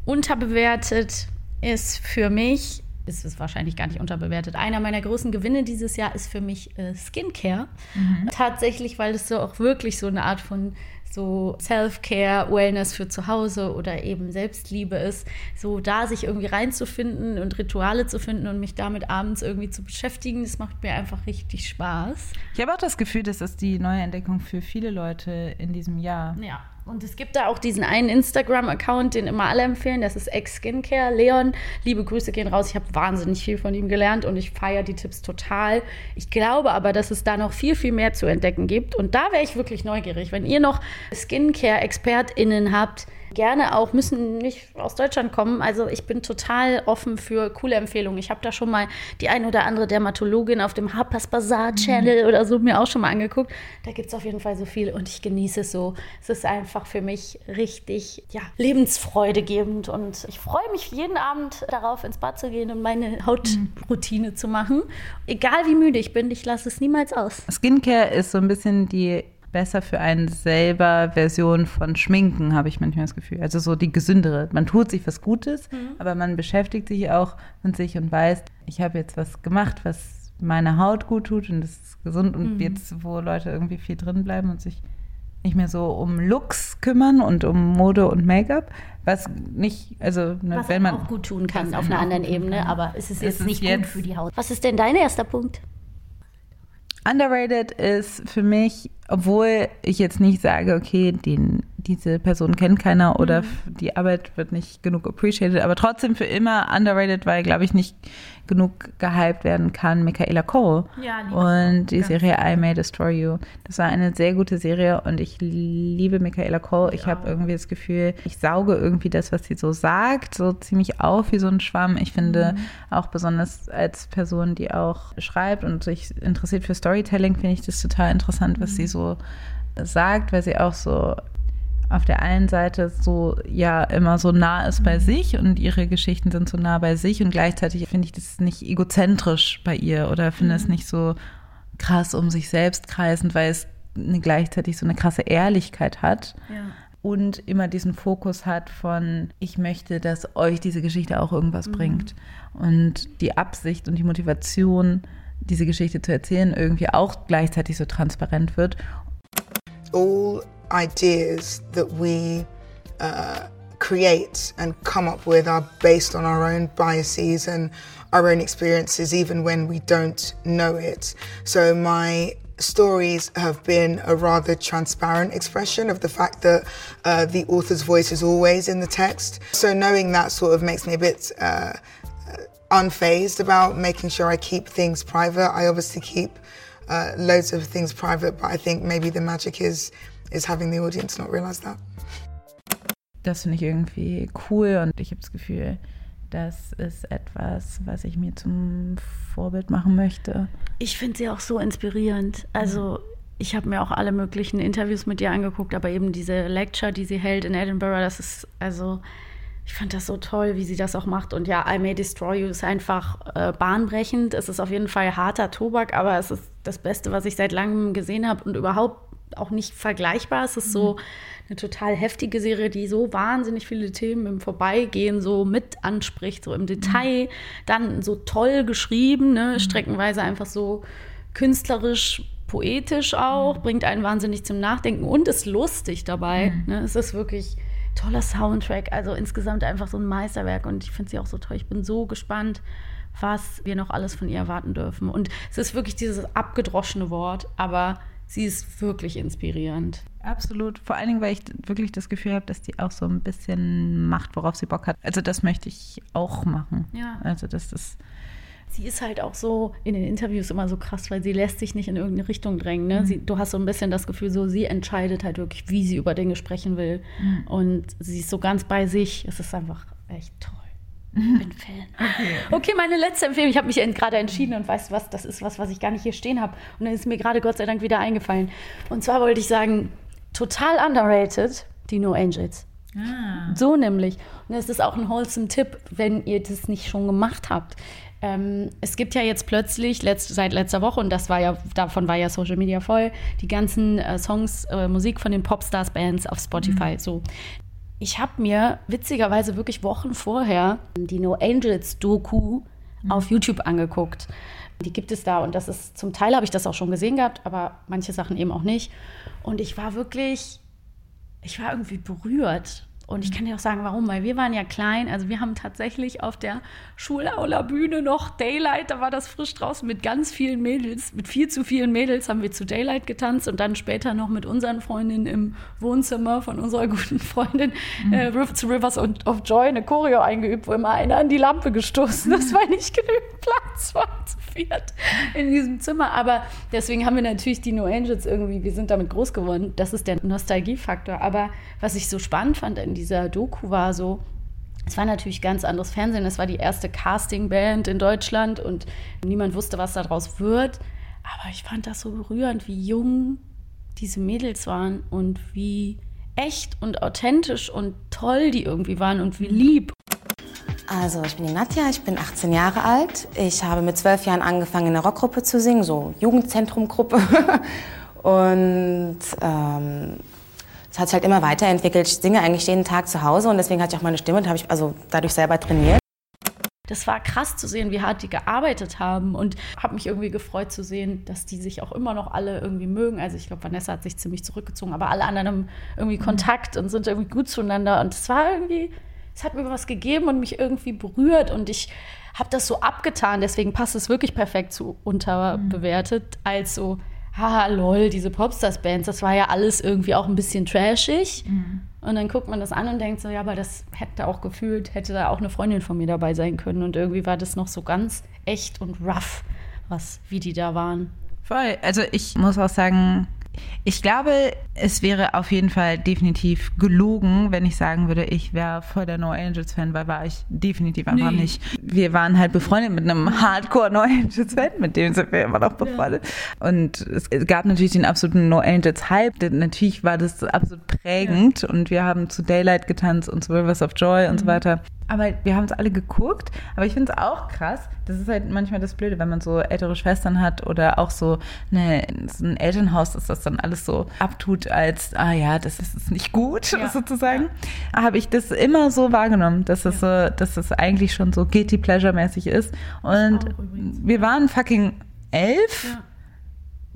unterbewertet ist für mich, ist es wahrscheinlich gar nicht unterbewertet, einer meiner großen Gewinne dieses Jahr ist für mich äh, Skincare. Tatsächlich, weil es so auch wirklich so eine Art von so Self-Care, Wellness für zu Hause oder eben Selbstliebe ist, so da sich irgendwie reinzufinden und Rituale zu finden und mich damit abends irgendwie zu beschäftigen, das macht mir einfach richtig Spaß. Ich habe auch das Gefühl, das ist die neue Entdeckung für viele Leute in diesem Jahr. Ja, und es gibt da auch diesen einen Instagram-Account, den immer alle empfehlen. Das ist Ex Skincare. Leon, liebe Grüße gehen raus. Ich habe wahnsinnig viel von ihm gelernt und ich feiere die Tipps total. Ich glaube aber, dass es da noch viel, viel mehr zu entdecken gibt. Und da wäre ich wirklich neugierig. Wenn ihr noch Skincare-ExpertInnen habt, gerne auch, müssen nicht aus Deutschland kommen. Also ich bin total offen für coole Empfehlungen. Ich habe da schon mal die ein oder andere Dermatologin auf dem Harper's Bazaar Channel oder so mir auch schon mal angeguckt. Da gibt es auf jeden Fall so viel und ich genieße es so. Es ist einfach für mich richtig ja, lebensfreudegebend und ich freue mich jeden Abend darauf, ins Bad zu gehen und meine Hautroutine zu machen. Egal wie müde ich bin, ich lasse es niemals aus. Skincare ist so ein bisschen die besser für einen selber Version von Schminken, habe ich manchmal das Gefühl. Also so die gesündere. Man tut sich was Gutes, aber man beschäftigt sich auch mit sich und weiß, ich habe jetzt was gemacht, was meiner Haut gut tut und das ist gesund. Und jetzt, wo Leute irgendwie viel drin bleiben und sich nicht mehr so um Looks kümmern und um Mode und Make-up, was nicht, also ne, Was wenn man auch gut tun kann auf einer anderen gut Ebene, aber es ist Es jetzt ist nicht gut jetzt- für die Haut. Was ist denn dein erster Punkt? Underrated ist für mich, obwohl ich jetzt nicht sage, okay, den diese Person kennt keiner oder die Arbeit wird nicht genug appreciated, aber trotzdem für immer underrated, weil, glaube ich, nicht genug gehypt werden kann, Michaela Cole. Ja, und die Serie I May Destroy You. Das war eine sehr gute Serie und ich liebe Michaela Cole. Ich habe irgendwie das Gefühl, ich sauge irgendwie das, was sie so sagt, so ziemlich auf wie so ein Schwamm. Ich finde auch besonders als Person, die auch schreibt und sich interessiert für Storytelling, finde ich das total interessant, was sie so sagt, weil sie auch so auf der einen Seite so ja immer so nah ist bei sich und ihre Geschichten sind so nah bei sich und gleichzeitig finde ich das nicht egozentrisch bei ihr oder finde es nicht so krass um sich selbst kreisend, weil es eine, gleichzeitig so eine krasse Ehrlichkeit hat und immer diesen Fokus hat von, ich möchte, dass euch diese Geschichte auch irgendwas bringt. Und die Absicht und die Motivation, diese Geschichte zu erzählen, irgendwie auch gleichzeitig so transparent wird. all ideas that we uh, create and come up with are based on our own biases and our own experiences, even when we don't know it. So, my stories have been a rather transparent expression of the fact that uh, the author's voice is always in the text. So, knowing that sort of makes me a bit. Uh, unfazed about making sure I keep things private. I obviously keep uh, loads of things private, but I think maybe the magic is is having the audience not realize that. Das finde ich irgendwie cool und ich habe das Gefühl, das ist etwas, was ich mir zum Vorbild machen möchte. Ich finde sie auch so inspirierend. Also ich habe mir auch alle möglichen Interviews mit ihr angeguckt, aber eben diese Lecture, die sie hält in Edinburgh, das ist also ich fand das so toll, wie sie das auch macht. Und ja, I May Destroy You ist einfach äh, bahnbrechend. Es ist auf jeden Fall harter Tobak, aber es ist das Beste, was ich seit langem gesehen habe und überhaupt auch nicht vergleichbar. Es ist so eine total heftige Serie, die so wahnsinnig viele Themen im Vorbeigehen so mit anspricht, so im Detail. Dann so toll geschrieben, ne? streckenweise einfach so künstlerisch, poetisch auch, bringt einen wahnsinnig zum Nachdenken und ist lustig dabei. Ne? Es ist wirklich toller Soundtrack, also insgesamt einfach so ein Meisterwerk und ich finde sie auch so toll. Ich bin so gespannt, was wir noch alles von ihr erwarten dürfen. Und es ist wirklich dieses abgedroschene Wort, aber sie ist wirklich inspirierend. Absolut. Vor allen Dingen, weil ich wirklich das Gefühl habe, dass die auch so ein bisschen macht, worauf sie Bock hat. Also das möchte ich auch machen. Ja. Also das ist Sie ist halt auch so in den Interviews immer so krass, weil sie lässt sich nicht in irgendeine Richtung drängen. Ne? Sie, du hast so ein bisschen das Gefühl, so sie entscheidet halt wirklich, wie sie über Dinge sprechen will. Und sie ist so ganz bei sich. Es ist einfach echt toll. Ich bin Fan. Okay, meine letzte Empfehlung. Ich habe mich gerade entschieden und weißt was, das ist was, was ich gar nicht hier stehen habe. Und dann ist mir gerade Gott sei Dank wieder eingefallen. Und zwar wollte ich sagen, total underrated, die No Angels. So nämlich. Und es ist auch ein wholesome Tipp, wenn ihr das nicht schon gemacht habt. Ähm, es gibt ja jetzt plötzlich letzt, seit letzter Woche, und das war ja, davon war ja Social Media voll, die ganzen äh, Songs, äh, Musik von den Popstars-Bands auf Spotify. So. Ich habe mir witzigerweise wirklich Wochen vorher die No Angels Doku auf YouTube angeguckt. Die gibt es da und das ist zum Teil habe ich das auch schon gesehen gehabt, aber manche Sachen eben auch nicht. Und ich war wirklich ich war irgendwie berührt. Und ich kann dir auch sagen, warum, weil wir waren ja klein. Also wir haben tatsächlich auf der Schulaula-Bühne noch Daylight, da war das frisch draußen mit ganz vielen Mädels, mit viel zu vielen Mädels haben wir zu Daylight getanzt und dann später noch mit unseren Freundinnen im Wohnzimmer von unserer guten Freundin äh, Riv- zu Rivers und of Joy eine Choreo eingeübt, wo immer einer an die Lampe gestoßen ist, weil nicht genügend Platz war zu viert in diesem Zimmer. Aber deswegen haben wir natürlich die No Angels irgendwie, wir sind damit groß geworden. Das ist der Nostalgiefaktor. Aber was ich so spannend fand in dieser Doku war so, es war natürlich ganz anderes Fernsehen. Es war die erste Castingband in Deutschland und niemand wusste, was daraus wird. Aber ich fand das so berührend, wie jung diese Mädels waren und wie echt und authentisch und toll die irgendwie waren und wie lieb. Also, ich bin die Nadja, ich bin 18 Jahre alt. Ich habe mit zwölf Jahren angefangen, in einer Rockgruppe zu singen, so Jugendzentrumgruppe. Und ähm, es hat sich halt immer weiterentwickelt. Ich singe eigentlich jeden Tag zu Hause und deswegen hatte ich auch meine Stimme und habe ich also dadurch selber trainiert. Das war krass zu sehen, wie hart die gearbeitet haben und habe mich irgendwie gefreut zu sehen, dass die sich auch immer noch alle irgendwie mögen. Also ich glaube, Vanessa hat sich ziemlich zurückgezogen, aber alle anderen haben irgendwie Kontakt und sind irgendwie gut zueinander und es war irgendwie, es hat mir was gegeben und mich irgendwie berührt und ich habe das so abgetan, deswegen passt es wirklich perfekt zu unterbewertet, als so, haha, lol, diese Popstars-Bands, das war ja alles irgendwie auch ein bisschen trashig. Und dann guckt man das an und denkt so, ja, aber das hätte auch gefühlt, hätte da auch eine Freundin von mir dabei sein können. Und irgendwie war das noch so ganz echt und rough, was, wie die da waren. Voll. Also ich muss auch sagen, ich glaube, es wäre auf jeden Fall definitiv gelogen, wenn ich sagen würde, ich wäre voll der No Angels Fan, weil war ich definitiv einfach Nee. nicht. Wir waren halt befreundet mit einem Hardcore No Angels Fan, mit dem sind wir immer noch befreundet. Und es gab natürlich den absoluten No Angels Hype. Natürlich war das absolut prägend und wir haben zu Daylight getanzt und zu Rivers of Joy und so weiter. Aber wir haben es alle geguckt. Aber ich finde es auch krass. Das ist halt manchmal das Blöde, wenn man so ältere Schwestern hat oder auch so, eine, so ein Elternhaus, dass das dann alles so abtut als, ah ja, das ist ist nicht gut, Ja. sozusagen. Habe ich das immer so wahrgenommen, dass es so, dass es eigentlich schon so guilty pleasure mäßig ist. Und wir waren fucking elf. Ja.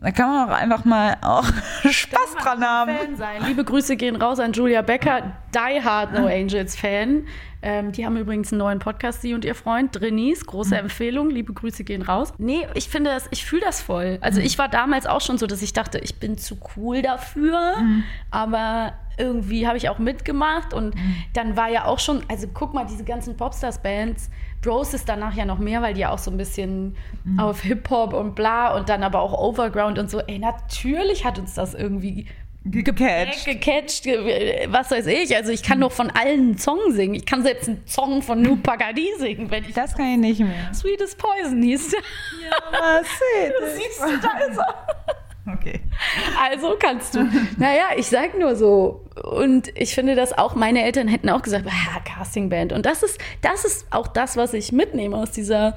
Da kann man auch einfach mal auch Spaß dran haben. Fan sein. Liebe Grüße gehen raus an Julia Becker, Die Hard No Angels Fan. Ähm, die haben übrigens einen neuen Podcast, sie und ihr Freund, Drinis. Große Empfehlung. Liebe Grüße gehen raus. Nee, ich finde das, ich fühle das voll. Also ich war damals auch schon so, dass ich dachte, ich bin zu cool dafür. Aber irgendwie habe ich auch mitgemacht und dann war ja auch schon, also guck mal, diese ganzen Popstars-Bands, Bros ist danach ja noch mehr, weil die ja auch so ein bisschen auf Hip-Hop und bla und dann aber auch Overground und so. Ey, natürlich hat uns das irgendwie Gecatcht. gecatcht, ge- was weiß ich. Also ich kann doch von allen einen Song singen. Ich kann selbst einen Song von Nu Pagadi singen, wenn ich Das kann ich nicht mehr. Sweetest Poison hieß. der. Was Siehst du, da ist er. Okay. Also kannst du. Naja, ich sag nur so. Und ich finde das auch, meine Eltern hätten auch gesagt, ah, Castingband. Und das ist, das ist auch das, was ich mitnehme aus dieser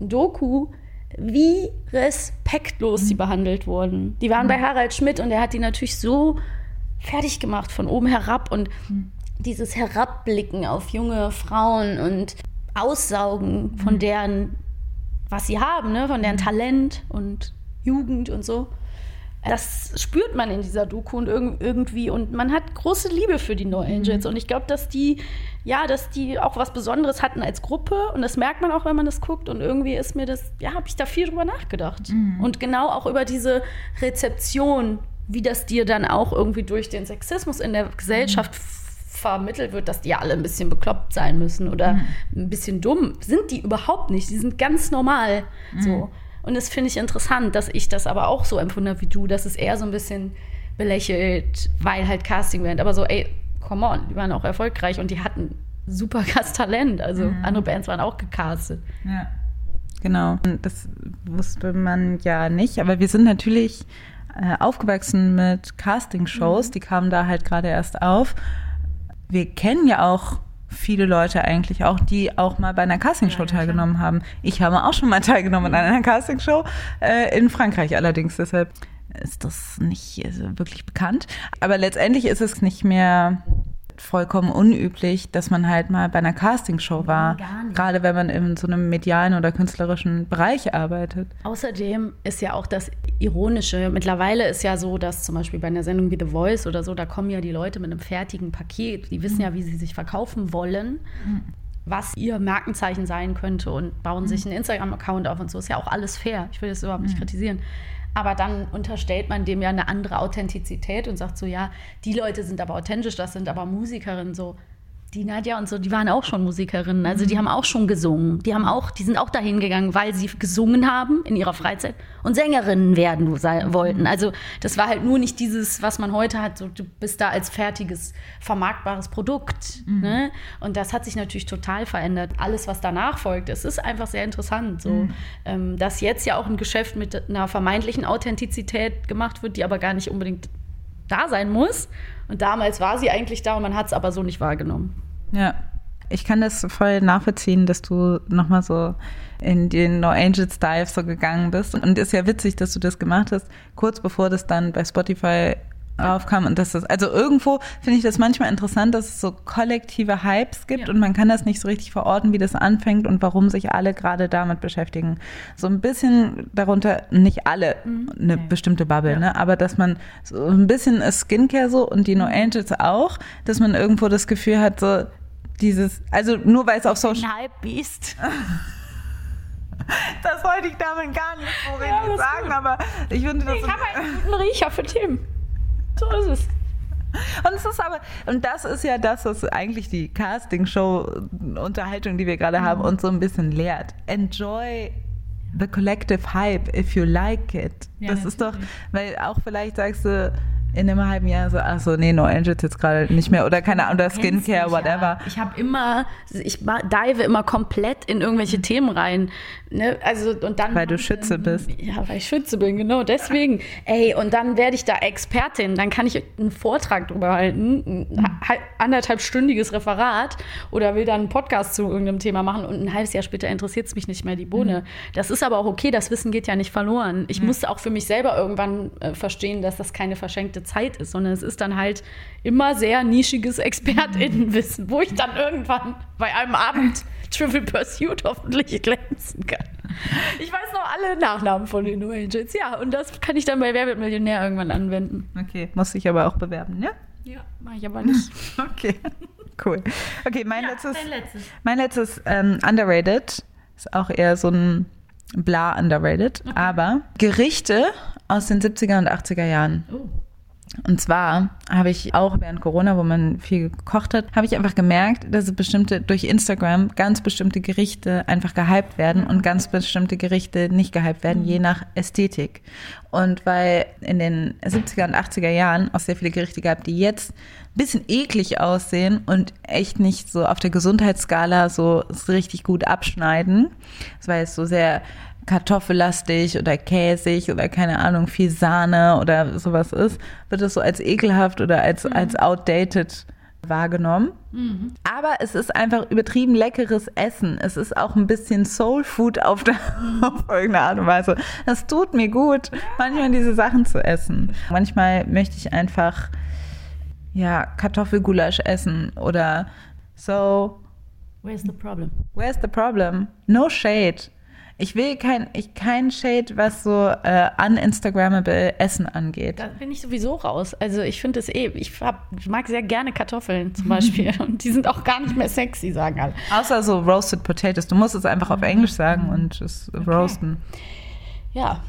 Doku, wie respektlos die behandelt wurden. Die waren bei Harald Schmidt und er hat die natürlich so fertig gemacht von oben herab und dieses Herabblicken auf junge Frauen und Aussaugen von deren, was sie haben, ne? von deren Talent und Jugend und so. Das spürt man in dieser Doku und irg irgendwie. Und man hat große Liebe für die No Angels. Und ich glaube, dass die ja, dass die auch was Besonderes hatten als Gruppe. Und das merkt man auch, wenn man das guckt. Und irgendwie ist mir das, ja, habe ich da viel drüber nachgedacht. Und genau auch über diese Rezeption, wie das dir dann auch irgendwie durch den Sexismus in der Gesellschaft vermittelt wird, dass die ja alle ein bisschen bekloppt sein müssen oder ein bisschen dumm. Sind die überhaupt nicht. Die sind ganz normal. So. Und das finde ich interessant, dass ich das aber auch so empfunden habe wie du, dass es eher so ein bisschen belächelt, weil halt Casting werden. Aber so, ey, come on, die waren auch erfolgreich und die hatten super krass Talent. Also andere Bands waren auch gecastet. Ja. Genau. Das wusste man ja nicht, aber wir sind natürlich äh, aufgewachsen mit Casting-Shows, die kamen da halt gerade erst auf. Wir kennen ja auch viele Leute eigentlich auch, die auch mal bei einer Castingshow teilgenommen haben. Ich habe auch schon mal teilgenommen an einer Castingshow, äh, in Frankreich allerdings, deshalb ist das nicht äh, wirklich bekannt. Aber letztendlich ist es nicht mehr vollkommen unüblich, dass man halt mal bei einer Castingshow war. Gerade wenn man in so einem medialen oder künstlerischen Bereich arbeitet. Außerdem ist ja auch das Ironische. Mittlerweile ist ja so, dass zum Beispiel bei einer Sendung wie The Voice oder so, da kommen ja die Leute mit einem fertigen Paket. Die wissen ja, wie sie sich verkaufen wollen, was ihr Markenzeichen sein könnte und bauen sich einen Instagram-Account auf und so. Ist ja auch alles fair. Ich will das überhaupt nicht kritisieren. Aber dann unterstellt man dem ja eine andere Authentizität und sagt so, ja, die Leute sind aber authentisch, das sind aber Musikerinnen so. Die Nadja und so, die waren auch schon Musikerinnen, also die haben auch schon gesungen. Die haben auch, die sind auch dahin gegangen, weil sie gesungen haben in ihrer Freizeit und Sängerinnen werden sei, wollten. Also das war halt nur nicht dieses, was man heute hat, so du bist da als fertiges, vermarktbares Produkt. Ne? Und das hat sich natürlich total verändert. Alles, was danach folgt, es ist einfach sehr interessant, so ähm, dass jetzt ja auch ein Geschäft mit einer vermeintlichen Authentizität gemacht wird, die aber gar nicht unbedingt da sein muss. Und damals war sie eigentlich da und man hat es aber so nicht wahrgenommen. Ja. Ich kann das voll nachvollziehen, dass du nochmal so in den No Angels Dive so gegangen bist. Und ist ja witzig, dass du das gemacht hast, kurz bevor das dann bei Spotify raufkam und dass das, also irgendwo finde ich das manchmal interessant, dass es so kollektive Hypes gibt Ja. und man kann das nicht so richtig verorten, wie das anfängt und warum sich alle gerade damit beschäftigen. So ein bisschen darunter, nicht alle, eine bestimmte Bubble, ne, aber dass man so ein bisschen ist Skincare so und die No Angels auch, dass man irgendwo das Gefühl hat, so dieses, also nur weil es auf Social Ein Hypebeast. Das wollte ich damit gar nicht so richtig sagen, aber ich finde das. Ich habe einen guten Riecher für Themen. So ist es. Und es ist aber, und das ist ja das, was eigentlich die Casting-Show-Unterhaltung, die wir gerade haben, uns so ein bisschen lehrt. Enjoy the collective hype if you like it. Ja, das ist doch, weil auch vielleicht sagst du in einem halben Jahr so, ach so, nee, No Angels jetzt gerade nicht mehr oder keine Ahnung, oder Skincare, whatever. Ja. Ich habe immer, ich dive immer komplett in irgendwelche Themen rein. Ne? Also, und dann Weil du Schütze bist. Ja, weil ich Schütze bin, genau. Deswegen, ey, und dann werde ich da Expertin. Dann kann ich einen Vortrag drüber halten, ein ha- anderthalbstündiges Referat oder will dann einen Podcast zu irgendeinem Thema machen und ein halbes Jahr später interessiert es mich nicht mehr die Bohne. Das ist aber auch okay, das Wissen geht ja nicht verloren. Ich musste auch für mich selber irgendwann äh, verstehen, dass das keine verschenkte Zeit ist, sondern es ist dann halt immer sehr nischiges ExpertInnenwissen, wo ich dann irgendwann bei einem Abend Trivial Pursuit hoffentlich glänzen kann. Ich weiß noch alle Nachnamen von den No Angels, ja, und das kann ich dann bei Wer wird Millionär irgendwann anwenden. Okay, muss ich aber auch bewerben, ja? Ja, mache ich aber nicht. Okay, cool. Okay, mein Ja, letztes, letztes. mein letztes ähm, underrated ist auch eher so ein bla underrated, aber Gerichte aus den 70er und 80er Jahren. Oh. Und zwar habe ich auch während Corona, wo man viel gekocht hat, habe ich einfach gemerkt, dass es bestimmte durch Instagram ganz bestimmte Gerichte einfach gehypt werden und ganz bestimmte Gerichte nicht gehypt werden, je nach Ästhetik. Und weil in den 70er und 80er Jahren auch sehr viele Gerichte gab, die jetzt ein bisschen eklig aussehen und echt nicht so auf der Gesundheitsskala so richtig gut abschneiden. Das war jetzt so sehr kartoffellastig oder käsig oder keine Ahnung, viel Sahne oder sowas ist, wird es so als ekelhaft oder als, als outdated wahrgenommen. Aber es ist einfach übertrieben leckeres Essen. Es ist auch ein bisschen Soul Food auf, der, auf irgendeine Art und Weise. Das tut mir gut, manchmal diese Sachen zu essen. Manchmal möchte ich einfach ja, Kartoffelgulasch essen oder so Where's the problem? Where's the problem? No shade. Ich will kein, ich, kein Shade, was so äh, uninstagrammable Essen angeht. Da bin ich sowieso raus. Also ich finde es eh, ich, hab, ich mag sehr gerne Kartoffeln zum Beispiel. Und die sind auch gar nicht mehr sexy, sagen alle. Außer so roasted potatoes. Du musst es einfach auf Englisch sagen und es roasten. Ja.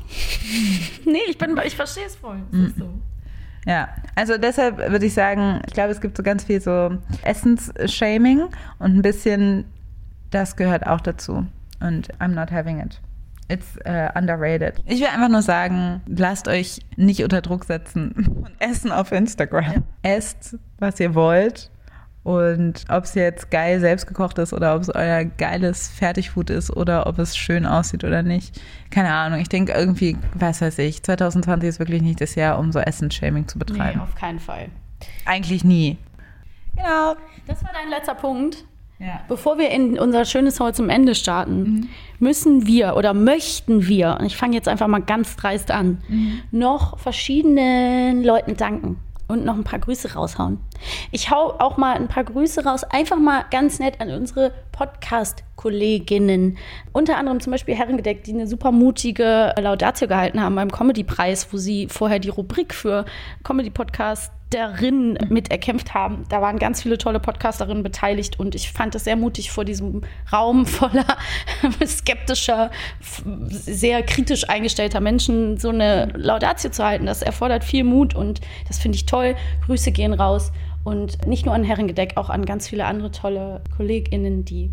nee, ich, bin, ich verstehe es voll. Es ist so. Ja, also deshalb würde ich sagen, ich glaube, es gibt so ganz viel so Essensshaming und ein bisschen, das gehört auch dazu. Und I'm not having it. It's uh, underrated. Ich will einfach nur sagen, lasst euch nicht unter Druck setzen und essen auf Instagram. Esst, was ihr wollt. Und ob es jetzt geil selbstgekocht ist oder ob es euer geiles Fertigfood ist oder ob es schön aussieht oder nicht. Keine Ahnung. Ich denke irgendwie, was weiß ich, 2020 ist wirklich nicht das Jahr, um so Essensshaming zu Nee, betreiben. auf keinen Fall. Eigentlich nie. Genau. Das war dein letzter Punkt. Ja. Bevor wir in unser schönes Haul zum Ende starten, müssen wir oder möchten wir, und ich fange jetzt einfach mal ganz dreist an, noch verschiedenen Leuten danken und noch ein paar Grüße raushauen. Ich hau auch mal ein paar Grüße raus, einfach mal ganz nett an unsere Podcast-Kolleginnen. Unter anderem zum Beispiel Herrengedeck, die eine super mutige Laudatio gehalten haben beim Comedy-Preis, wo sie vorher die Rubrik für Comedy-Podcast darin mit erkämpft haben. Da waren ganz viele tolle Podcasterinnen beteiligt und ich fand es sehr mutig, vor diesem Raum voller skeptischer, sehr kritisch eingestellter Menschen so eine Laudatio zu halten. Das erfordert viel Mut und das finde ich toll. Grüße gehen raus und nicht nur an Herrengedeck, auch an ganz viele andere tolle KollegInnen, die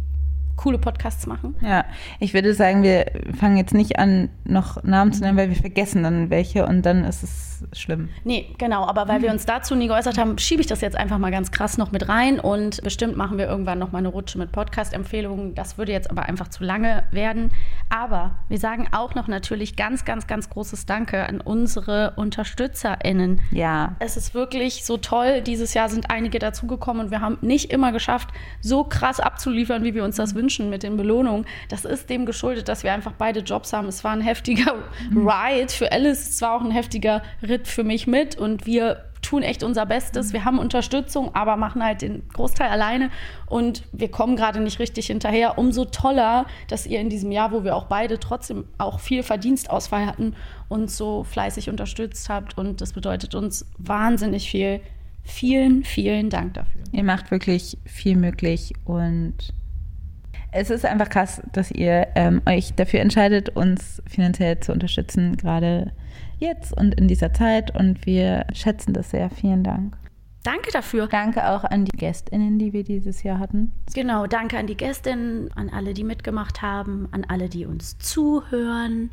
coole Podcasts machen. Ja, ich würde sagen, wir fangen jetzt nicht an, noch Namen zu nennen, weil wir vergessen dann welche und dann ist es schlimm. Nee, genau, aber weil wir uns dazu nie geäußert haben, schiebe ich das jetzt einfach mal ganz krass noch mit rein und bestimmt machen wir irgendwann noch mal eine Rutsche mit Podcast-Empfehlungen. Das würde jetzt aber einfach zu lange werden. Aber wir sagen auch noch natürlich ganz, ganz, ganz großes Danke an unsere UnterstützerInnen. Ja. Es ist wirklich so toll. Dieses Jahr sind einige dazugekommen und wir haben nicht immer geschafft, so krass abzuliefern, wie wir uns das wünschen mit den Belohnungen. Das ist dem geschuldet, dass wir einfach beide Jobs haben. Es war ein heftiger Ride für Alice. Es war auch ein heftiger Ritt für mich mit und wir tun echt unser Bestes. Wir haben Unterstützung, aber machen halt den Großteil alleine und wir kommen gerade nicht richtig hinterher. Umso toller, dass ihr in diesem Jahr, wo wir auch beide trotzdem auch viel Verdienstausfall hatten, uns so fleißig unterstützt habt und das bedeutet uns wahnsinnig viel. Vielen, vielen Dank dafür. Ihr macht wirklich viel möglich und Es ist einfach krass, dass ihr ähm, euch dafür entscheidet, uns finanziell zu unterstützen, gerade jetzt und in dieser Zeit. Und wir schätzen das sehr. Vielen Dank. Danke dafür. Danke auch an die GästInnen, die wir dieses Jahr hatten. Genau, danke an die Gästinnen, an alle, die mitgemacht haben, an alle, die uns zuhören.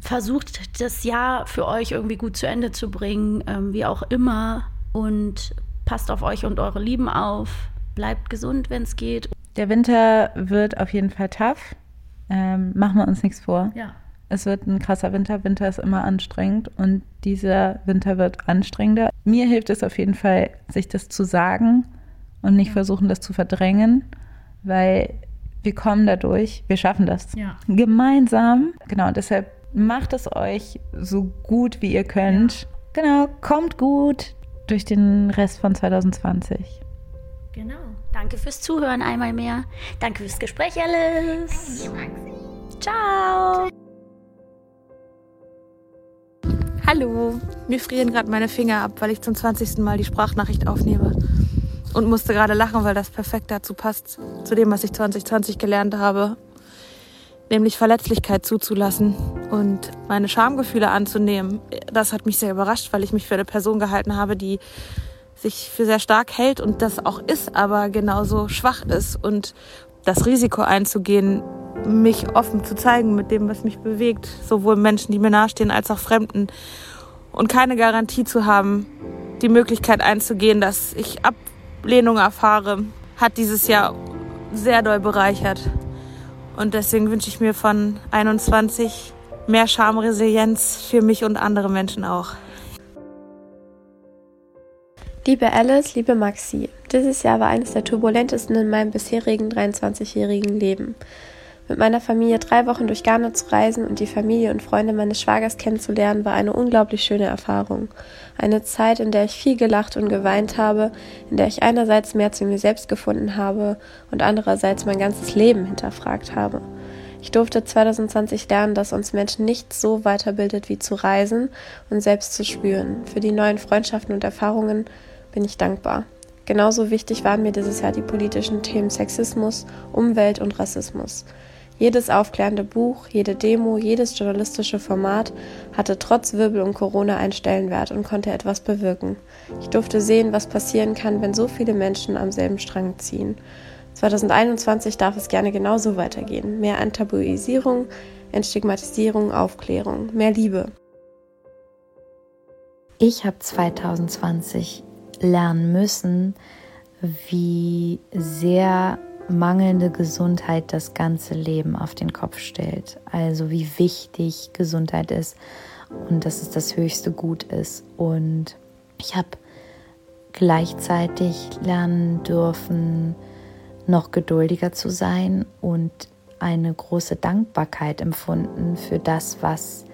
Versucht das Jahr für euch irgendwie gut zu Ende zu bringen, ähm, wie auch immer. Und passt auf euch und eure Lieben auf. Bleibt gesund, wenn es geht. Der Winter wird auf jeden Fall tough. Ähm, machen wir uns nichts vor. Ja. Es wird ein krasser Winter. Winter ist immer anstrengend und dieser Winter wird anstrengender. Mir hilft es auf jeden Fall, sich das zu sagen und nicht versuchen, das zu verdrängen, weil wir kommen dadurch, wir schaffen das Ja. gemeinsam. Genau, deshalb macht es euch so gut wie ihr könnt. Genau, kommt gut durch den Rest von 2020. Genau. Danke fürs Zuhören einmal mehr. Danke fürs Gespräch, Alice. Ciao. Hallo, mir frieren gerade meine Finger ab, weil ich zum 20. Mal die Sprachnachricht aufnehme. Und musste gerade lachen, weil das perfekt dazu passt, zu dem, was ich 2020 gelernt habe. Nämlich Verletzlichkeit zuzulassen und meine Schamgefühle anzunehmen. Das hat mich sehr überrascht, weil ich mich für eine Person gehalten habe, die sich für sehr stark hält und das auch ist, aber genauso schwach ist. Und das Risiko einzugehen, mich offen zu zeigen mit dem, was mich bewegt, sowohl Menschen, die mir nahestehen, als auch Fremden. Und keine Garantie zu haben, die Möglichkeit einzugehen, dass ich Ablehnung erfahre, hat dieses Jahr sehr doll bereichert. Und deswegen wünsche ich mir von 21 mehr Schamresilienz für mich und andere Menschen auch. Liebe Alice, liebe Maxi, dieses Jahr war eines der turbulentesten in meinem bisherigen 23-jährigen Leben. Mit meiner Familie drei Wochen durch Ghana zu reisen und die Familie und Freunde meines Schwagers kennenzulernen, war eine unglaublich schöne Erfahrung. Eine Zeit, in der ich viel gelacht und geweint habe, in der ich einerseits mehr zu mir selbst gefunden habe und andererseits mein ganzes Leben hinterfragt habe. Ich durfte 2020 lernen, dass uns Menschen nichts so weiterbildet wie zu reisen und selbst zu spüren. Für die neuen Freundschaften und Erfahrungen bin ich dankbar. Genauso wichtig waren mir dieses Jahr die politischen Themen Sexismus, Umwelt und Rassismus. Jedes aufklärende Buch, jede Demo, jedes journalistische Format hatte trotz Wirbel und Corona einen Stellenwert und konnte etwas bewirken. Ich durfte sehen, was passieren kann, wenn so viele Menschen am selben Strang ziehen. 2021 darf es gerne genauso weitergehen. Mehr Enttabuisierung, Entstigmatisierung, Aufklärung, mehr Liebe. Ich habe 2020 lernen müssen, wie sehr mangelnde Gesundheit das ganze Leben auf den Kopf stellt. Also wie wichtig Gesundheit ist und dass es das höchste Gut ist. Und ich habe gleichzeitig lernen dürfen, noch geduldiger zu sein und eine große Dankbarkeit empfunden für das, was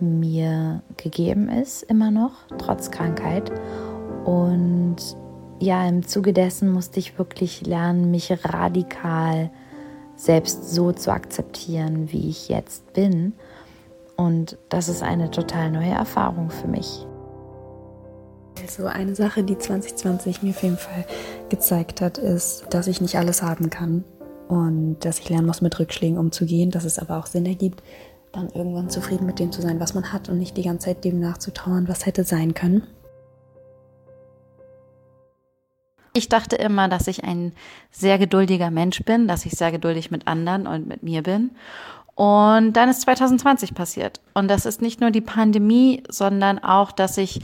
mir gegeben ist, immer noch, trotz Krankheit. Und ja, im Zuge dessen musste ich wirklich lernen, mich radikal selbst so zu akzeptieren, wie ich jetzt bin. Und das ist eine total neue Erfahrung für mich. Also eine Sache, die 2020 mir auf jeden Fall gezeigt hat, ist, dass ich nicht alles haben kann und dass ich lernen muss, mit Rückschlägen umzugehen, dass es aber auch Sinn ergibt, dann irgendwann zufrieden mit dem zu sein, was man hat und nicht die ganze Zeit dem nachzutrauern, was hätte sein können. Ich dachte immer, dass ich ein sehr geduldiger Mensch bin, dass ich sehr geduldig mit anderen und mit mir bin. Und dann ist 2020 passiert. Und das ist nicht nur die Pandemie, sondern auch, dass ich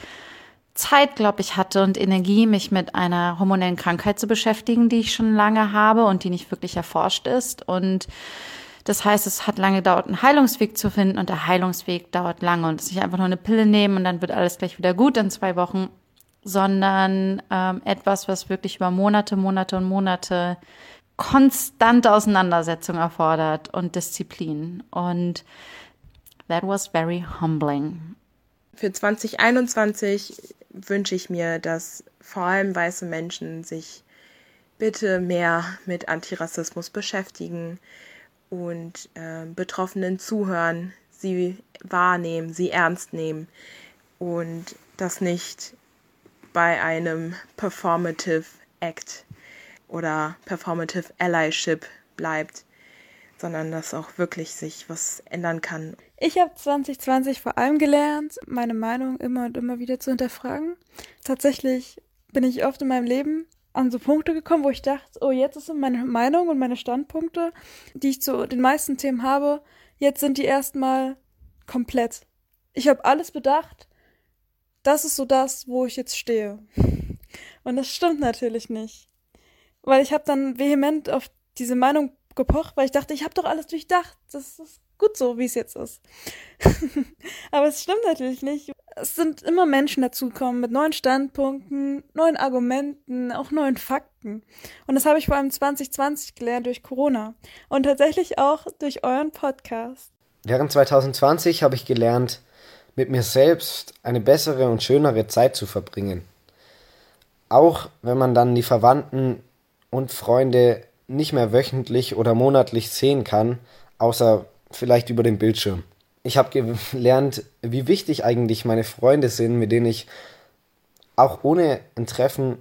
Zeit, glaube ich, hatte und Energie, mich mit einer hormonellen Krankheit zu beschäftigen, die ich schon lange habe und die nicht wirklich erforscht ist. Und das heißt, es hat lange gedauert, einen Heilungsweg zu finden und der Heilungsweg dauert lange und es ist nicht einfach nur eine Pille nehmen und dann wird alles gleich wieder gut in zwei Wochen, sondern ähm, etwas, was wirklich über Monate, Monate und Monate konstante Auseinandersetzung erfordert und Disziplin. Und that was very humbling. Für 2021 wünsche ich mir, dass vor allem weiße Menschen sich bitte mehr mit Antirassismus beschäftigen und äh, Betroffenen zuhören, sie wahrnehmen, sie ernst nehmen und das nicht bei einem Performative Act oder Performative Allyship bleibt, sondern dass auch wirklich sich was ändern kann. Ich habe 2020 vor allem gelernt, meine Meinung immer und immer wieder zu hinterfragen. Tatsächlich bin ich oft in meinem Leben an so Punkte gekommen, wo ich dachte, oh, jetzt ist meine Meinung und meine Standpunkte, die ich zu den meisten Themen habe, jetzt sind die erstmal komplett. Ich habe alles bedacht. Das ist so das, wo ich jetzt stehe. Und das stimmt natürlich nicht. Weil ich habe dann vehement auf diese Meinung gepocht, weil ich dachte, ich habe doch alles durchdacht. Das ist gut so, wie es jetzt ist. Aber es stimmt natürlich nicht. Es sind immer Menschen dazugekommen mit neuen Standpunkten, neuen Argumenten, auch neuen Fakten. Und das habe ich vor allem 2020 gelernt durch Corona und tatsächlich auch durch euren Podcast. Während 2020 habe ich gelernt, mit mir selbst eine bessere und schönere Zeit zu verbringen. Auch wenn man dann die Verwandten und Freunde nicht mehr wöchentlich oder monatlich sehen kann, außer vielleicht über den Bildschirm. Ich habe gelernt, wie wichtig eigentlich meine Freunde sind, mit denen ich auch ohne ein Treffen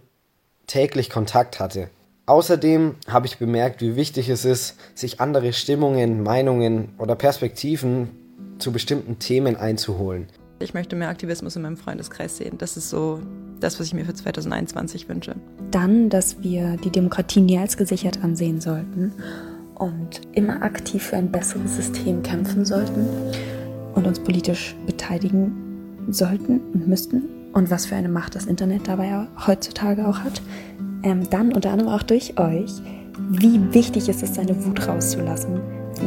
täglich Kontakt hatte. Außerdem habe ich bemerkt, wie wichtig es ist, sich andere Stimmungen, Meinungen oder Perspektiven zu bestimmten Themen einzuholen. Ich möchte mehr Aktivismus in meinem Freundeskreis sehen. Das ist so das, was ich mir für 2021 wünsche. Dann, dass wir die Demokratie nie als gesichert ansehen sollten und immer aktiv für ein besseres System kämpfen sollten und uns politisch beteiligen sollten und müssten und was für eine Macht das Internet dabei heutzutage auch hat. Ähm, dann unter anderem auch durch euch, wie wichtig ist es, seine Wut rauszulassen,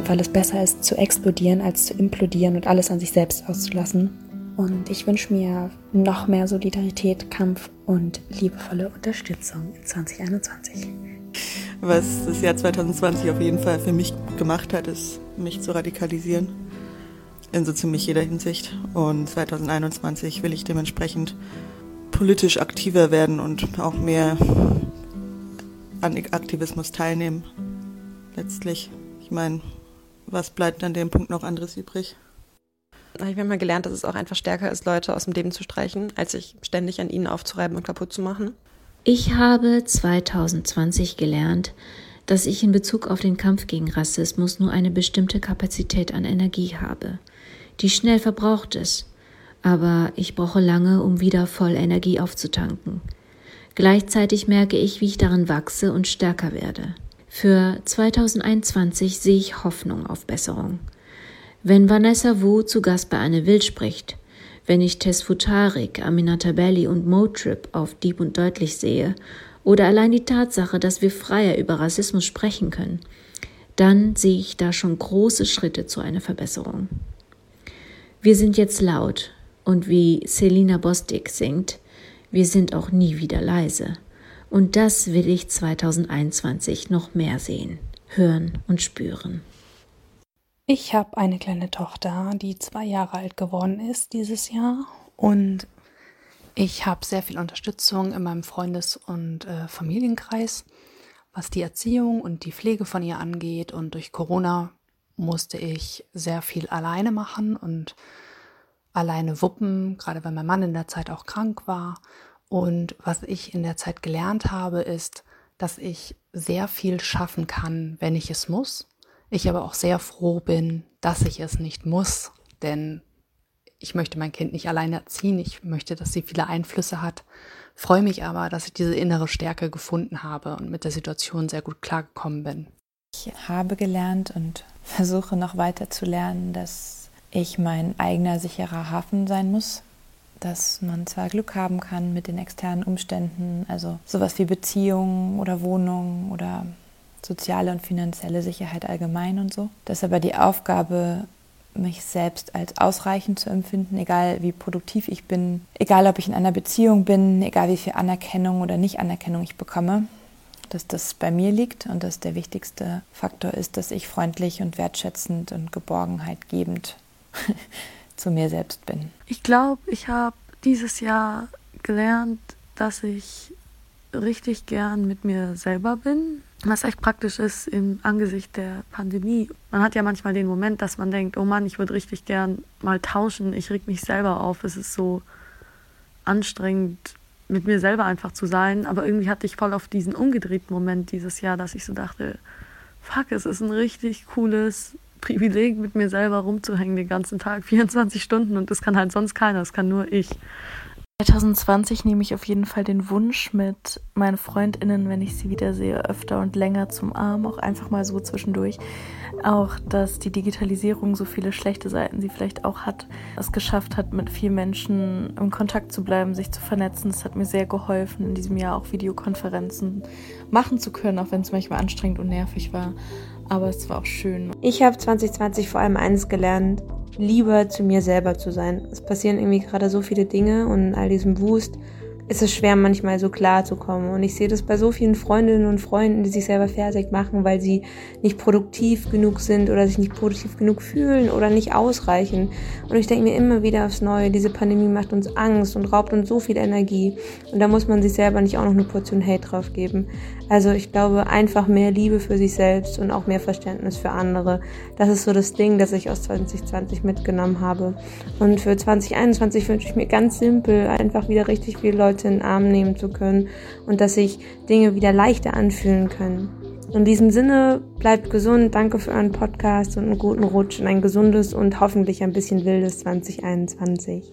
weil es besser ist zu explodieren als zu implodieren und alles an sich selbst auszulassen. Und ich wünsche mir noch mehr Solidarität, Kampf und liebevolle Unterstützung in 2021. Was das Jahr 2020 auf jeden Fall für mich gemacht hat, ist, mich zu radikalisieren. In so ziemlich jeder Hinsicht. Und 2021 will ich dementsprechend politisch aktiver werden und auch mehr an Aktivismus teilnehmen. Letztlich. Ich meine, was bleibt an dem Punkt noch anderes übrig? habe ich mir mal gelernt, dass es auch einfach stärker ist, Leute aus dem Leben zu streichen, als sich ständig an ihnen aufzureiben und kaputt zu machen. Ich habe 2020 gelernt, dass ich in Bezug auf den Kampf gegen Rassismus nur eine bestimmte Kapazität an Energie habe, die schnell verbraucht ist, aber ich brauche lange, um wieder voll Energie aufzutanken. Gleichzeitig merke ich, wie ich darin wachse und stärker werde. Für 2021 sehe ich Hoffnung auf Besserung. Wenn Vanessa Wu zu Gast bei Anne Will spricht, wenn ich Tess Futarik, Aminata Belli und Motrip auf Deep und Deutlich sehe, oder allein die Tatsache, dass wir freier über Rassismus sprechen können, dann sehe ich da schon große Schritte zu einer Verbesserung. Wir sind jetzt laut und wie Selina Bostic singt, wir sind auch nie wieder leise. Und das will ich 2021 noch mehr sehen, hören und spüren. Ich habe eine kleine Tochter, die zwei Jahre alt geworden ist dieses Jahr und ich habe sehr viel Unterstützung in meinem Freundes- und äh, Familienkreis, was die Erziehung und die Pflege von ihr angeht. Und durch Corona musste ich sehr viel alleine machen und alleine wuppen, gerade weil mein Mann in der Zeit auch krank war. Und was ich in der Zeit gelernt habe, ist, dass ich sehr viel schaffen kann, wenn ich es muss ich aber auch sehr froh bin, dass ich es nicht muss, denn ich möchte mein Kind nicht alleine erziehen. Ich möchte, dass sie viele Einflüsse hat. Freue mich aber, dass ich diese innere Stärke gefunden habe und mit der Situation sehr gut klargekommen bin. Ich habe gelernt und versuche noch weiter zu lernen, dass ich mein eigener sicherer Hafen sein muss. Dass man zwar Glück haben kann mit den externen Umständen, also sowas wie Beziehungen oder Wohnungen oder soziale und finanzielle Sicherheit allgemein und so. Das ist aber die Aufgabe, mich selbst als ausreichend zu empfinden, egal wie produktiv ich bin, egal ob ich in einer Beziehung bin, egal wie viel Anerkennung oder Nicht-Anerkennung ich bekomme, dass das bei mir liegt und dass der wichtigste Faktor ist, dass ich freundlich und wertschätzend und Geborgenheit gebend zu mir selbst bin. Ich glaube, ich habe dieses Jahr gelernt, dass ich richtig gern mit mir selber bin, was echt praktisch ist im Angesicht der Pandemie. Man hat ja manchmal den Moment, dass man denkt, oh Mann, ich würde richtig gern mal tauschen, ich reg mich selber auf, es ist so anstrengend, mit mir selber einfach zu sein. Aber irgendwie hatte ich voll auf diesen umgedrehten Moment dieses Jahr, dass ich so dachte, fuck, es ist ein richtig cooles Privileg, mit mir selber rumzuhängen den ganzen Tag, 24 Stunden und das kann halt sonst keiner, das kann nur ich. 2020 nehme ich auf jeden Fall den Wunsch mit meinen Freundinnen, wenn ich sie wiedersehe, öfter und länger zum Arm, auch einfach mal so zwischendurch. Auch, dass die Digitalisierung so viele schlechte Seiten sie vielleicht auch hat, es geschafft hat, mit vielen Menschen im Kontakt zu bleiben, sich zu vernetzen. Das hat mir sehr geholfen, in diesem Jahr auch Videokonferenzen machen zu können, auch wenn es manchmal anstrengend und nervig war. Aber es war auch schön. Ich habe 2020 vor allem eines gelernt, lieber zu mir selber zu sein. Es passieren irgendwie gerade so viele Dinge und in all diesem Wust ist es schwer, manchmal so klar zu kommen. Und ich sehe das bei so vielen Freundinnen und Freunden, die sich selber fertig machen, weil sie nicht produktiv genug sind oder sich nicht produktiv genug fühlen oder nicht ausreichen. Und ich denke mir immer wieder aufs Neue, diese Pandemie macht uns Angst und raubt uns so viel Energie. Und da muss man sich selber nicht auch noch eine Portion Hate drauf geben. Also ich glaube, einfach mehr Liebe für sich selbst und auch mehr Verständnis für andere. Das ist so das Ding, das ich aus 2020 mitgenommen habe. Und für 2021 wünsche ich mir ganz simpel einfach wieder richtig viele Leute in den Arm nehmen zu können und dass sich Dinge wieder leichter anfühlen können. In diesem Sinne, bleibt gesund, danke für euren Podcast und einen guten Rutsch und ein gesundes und hoffentlich ein bisschen wildes 2021.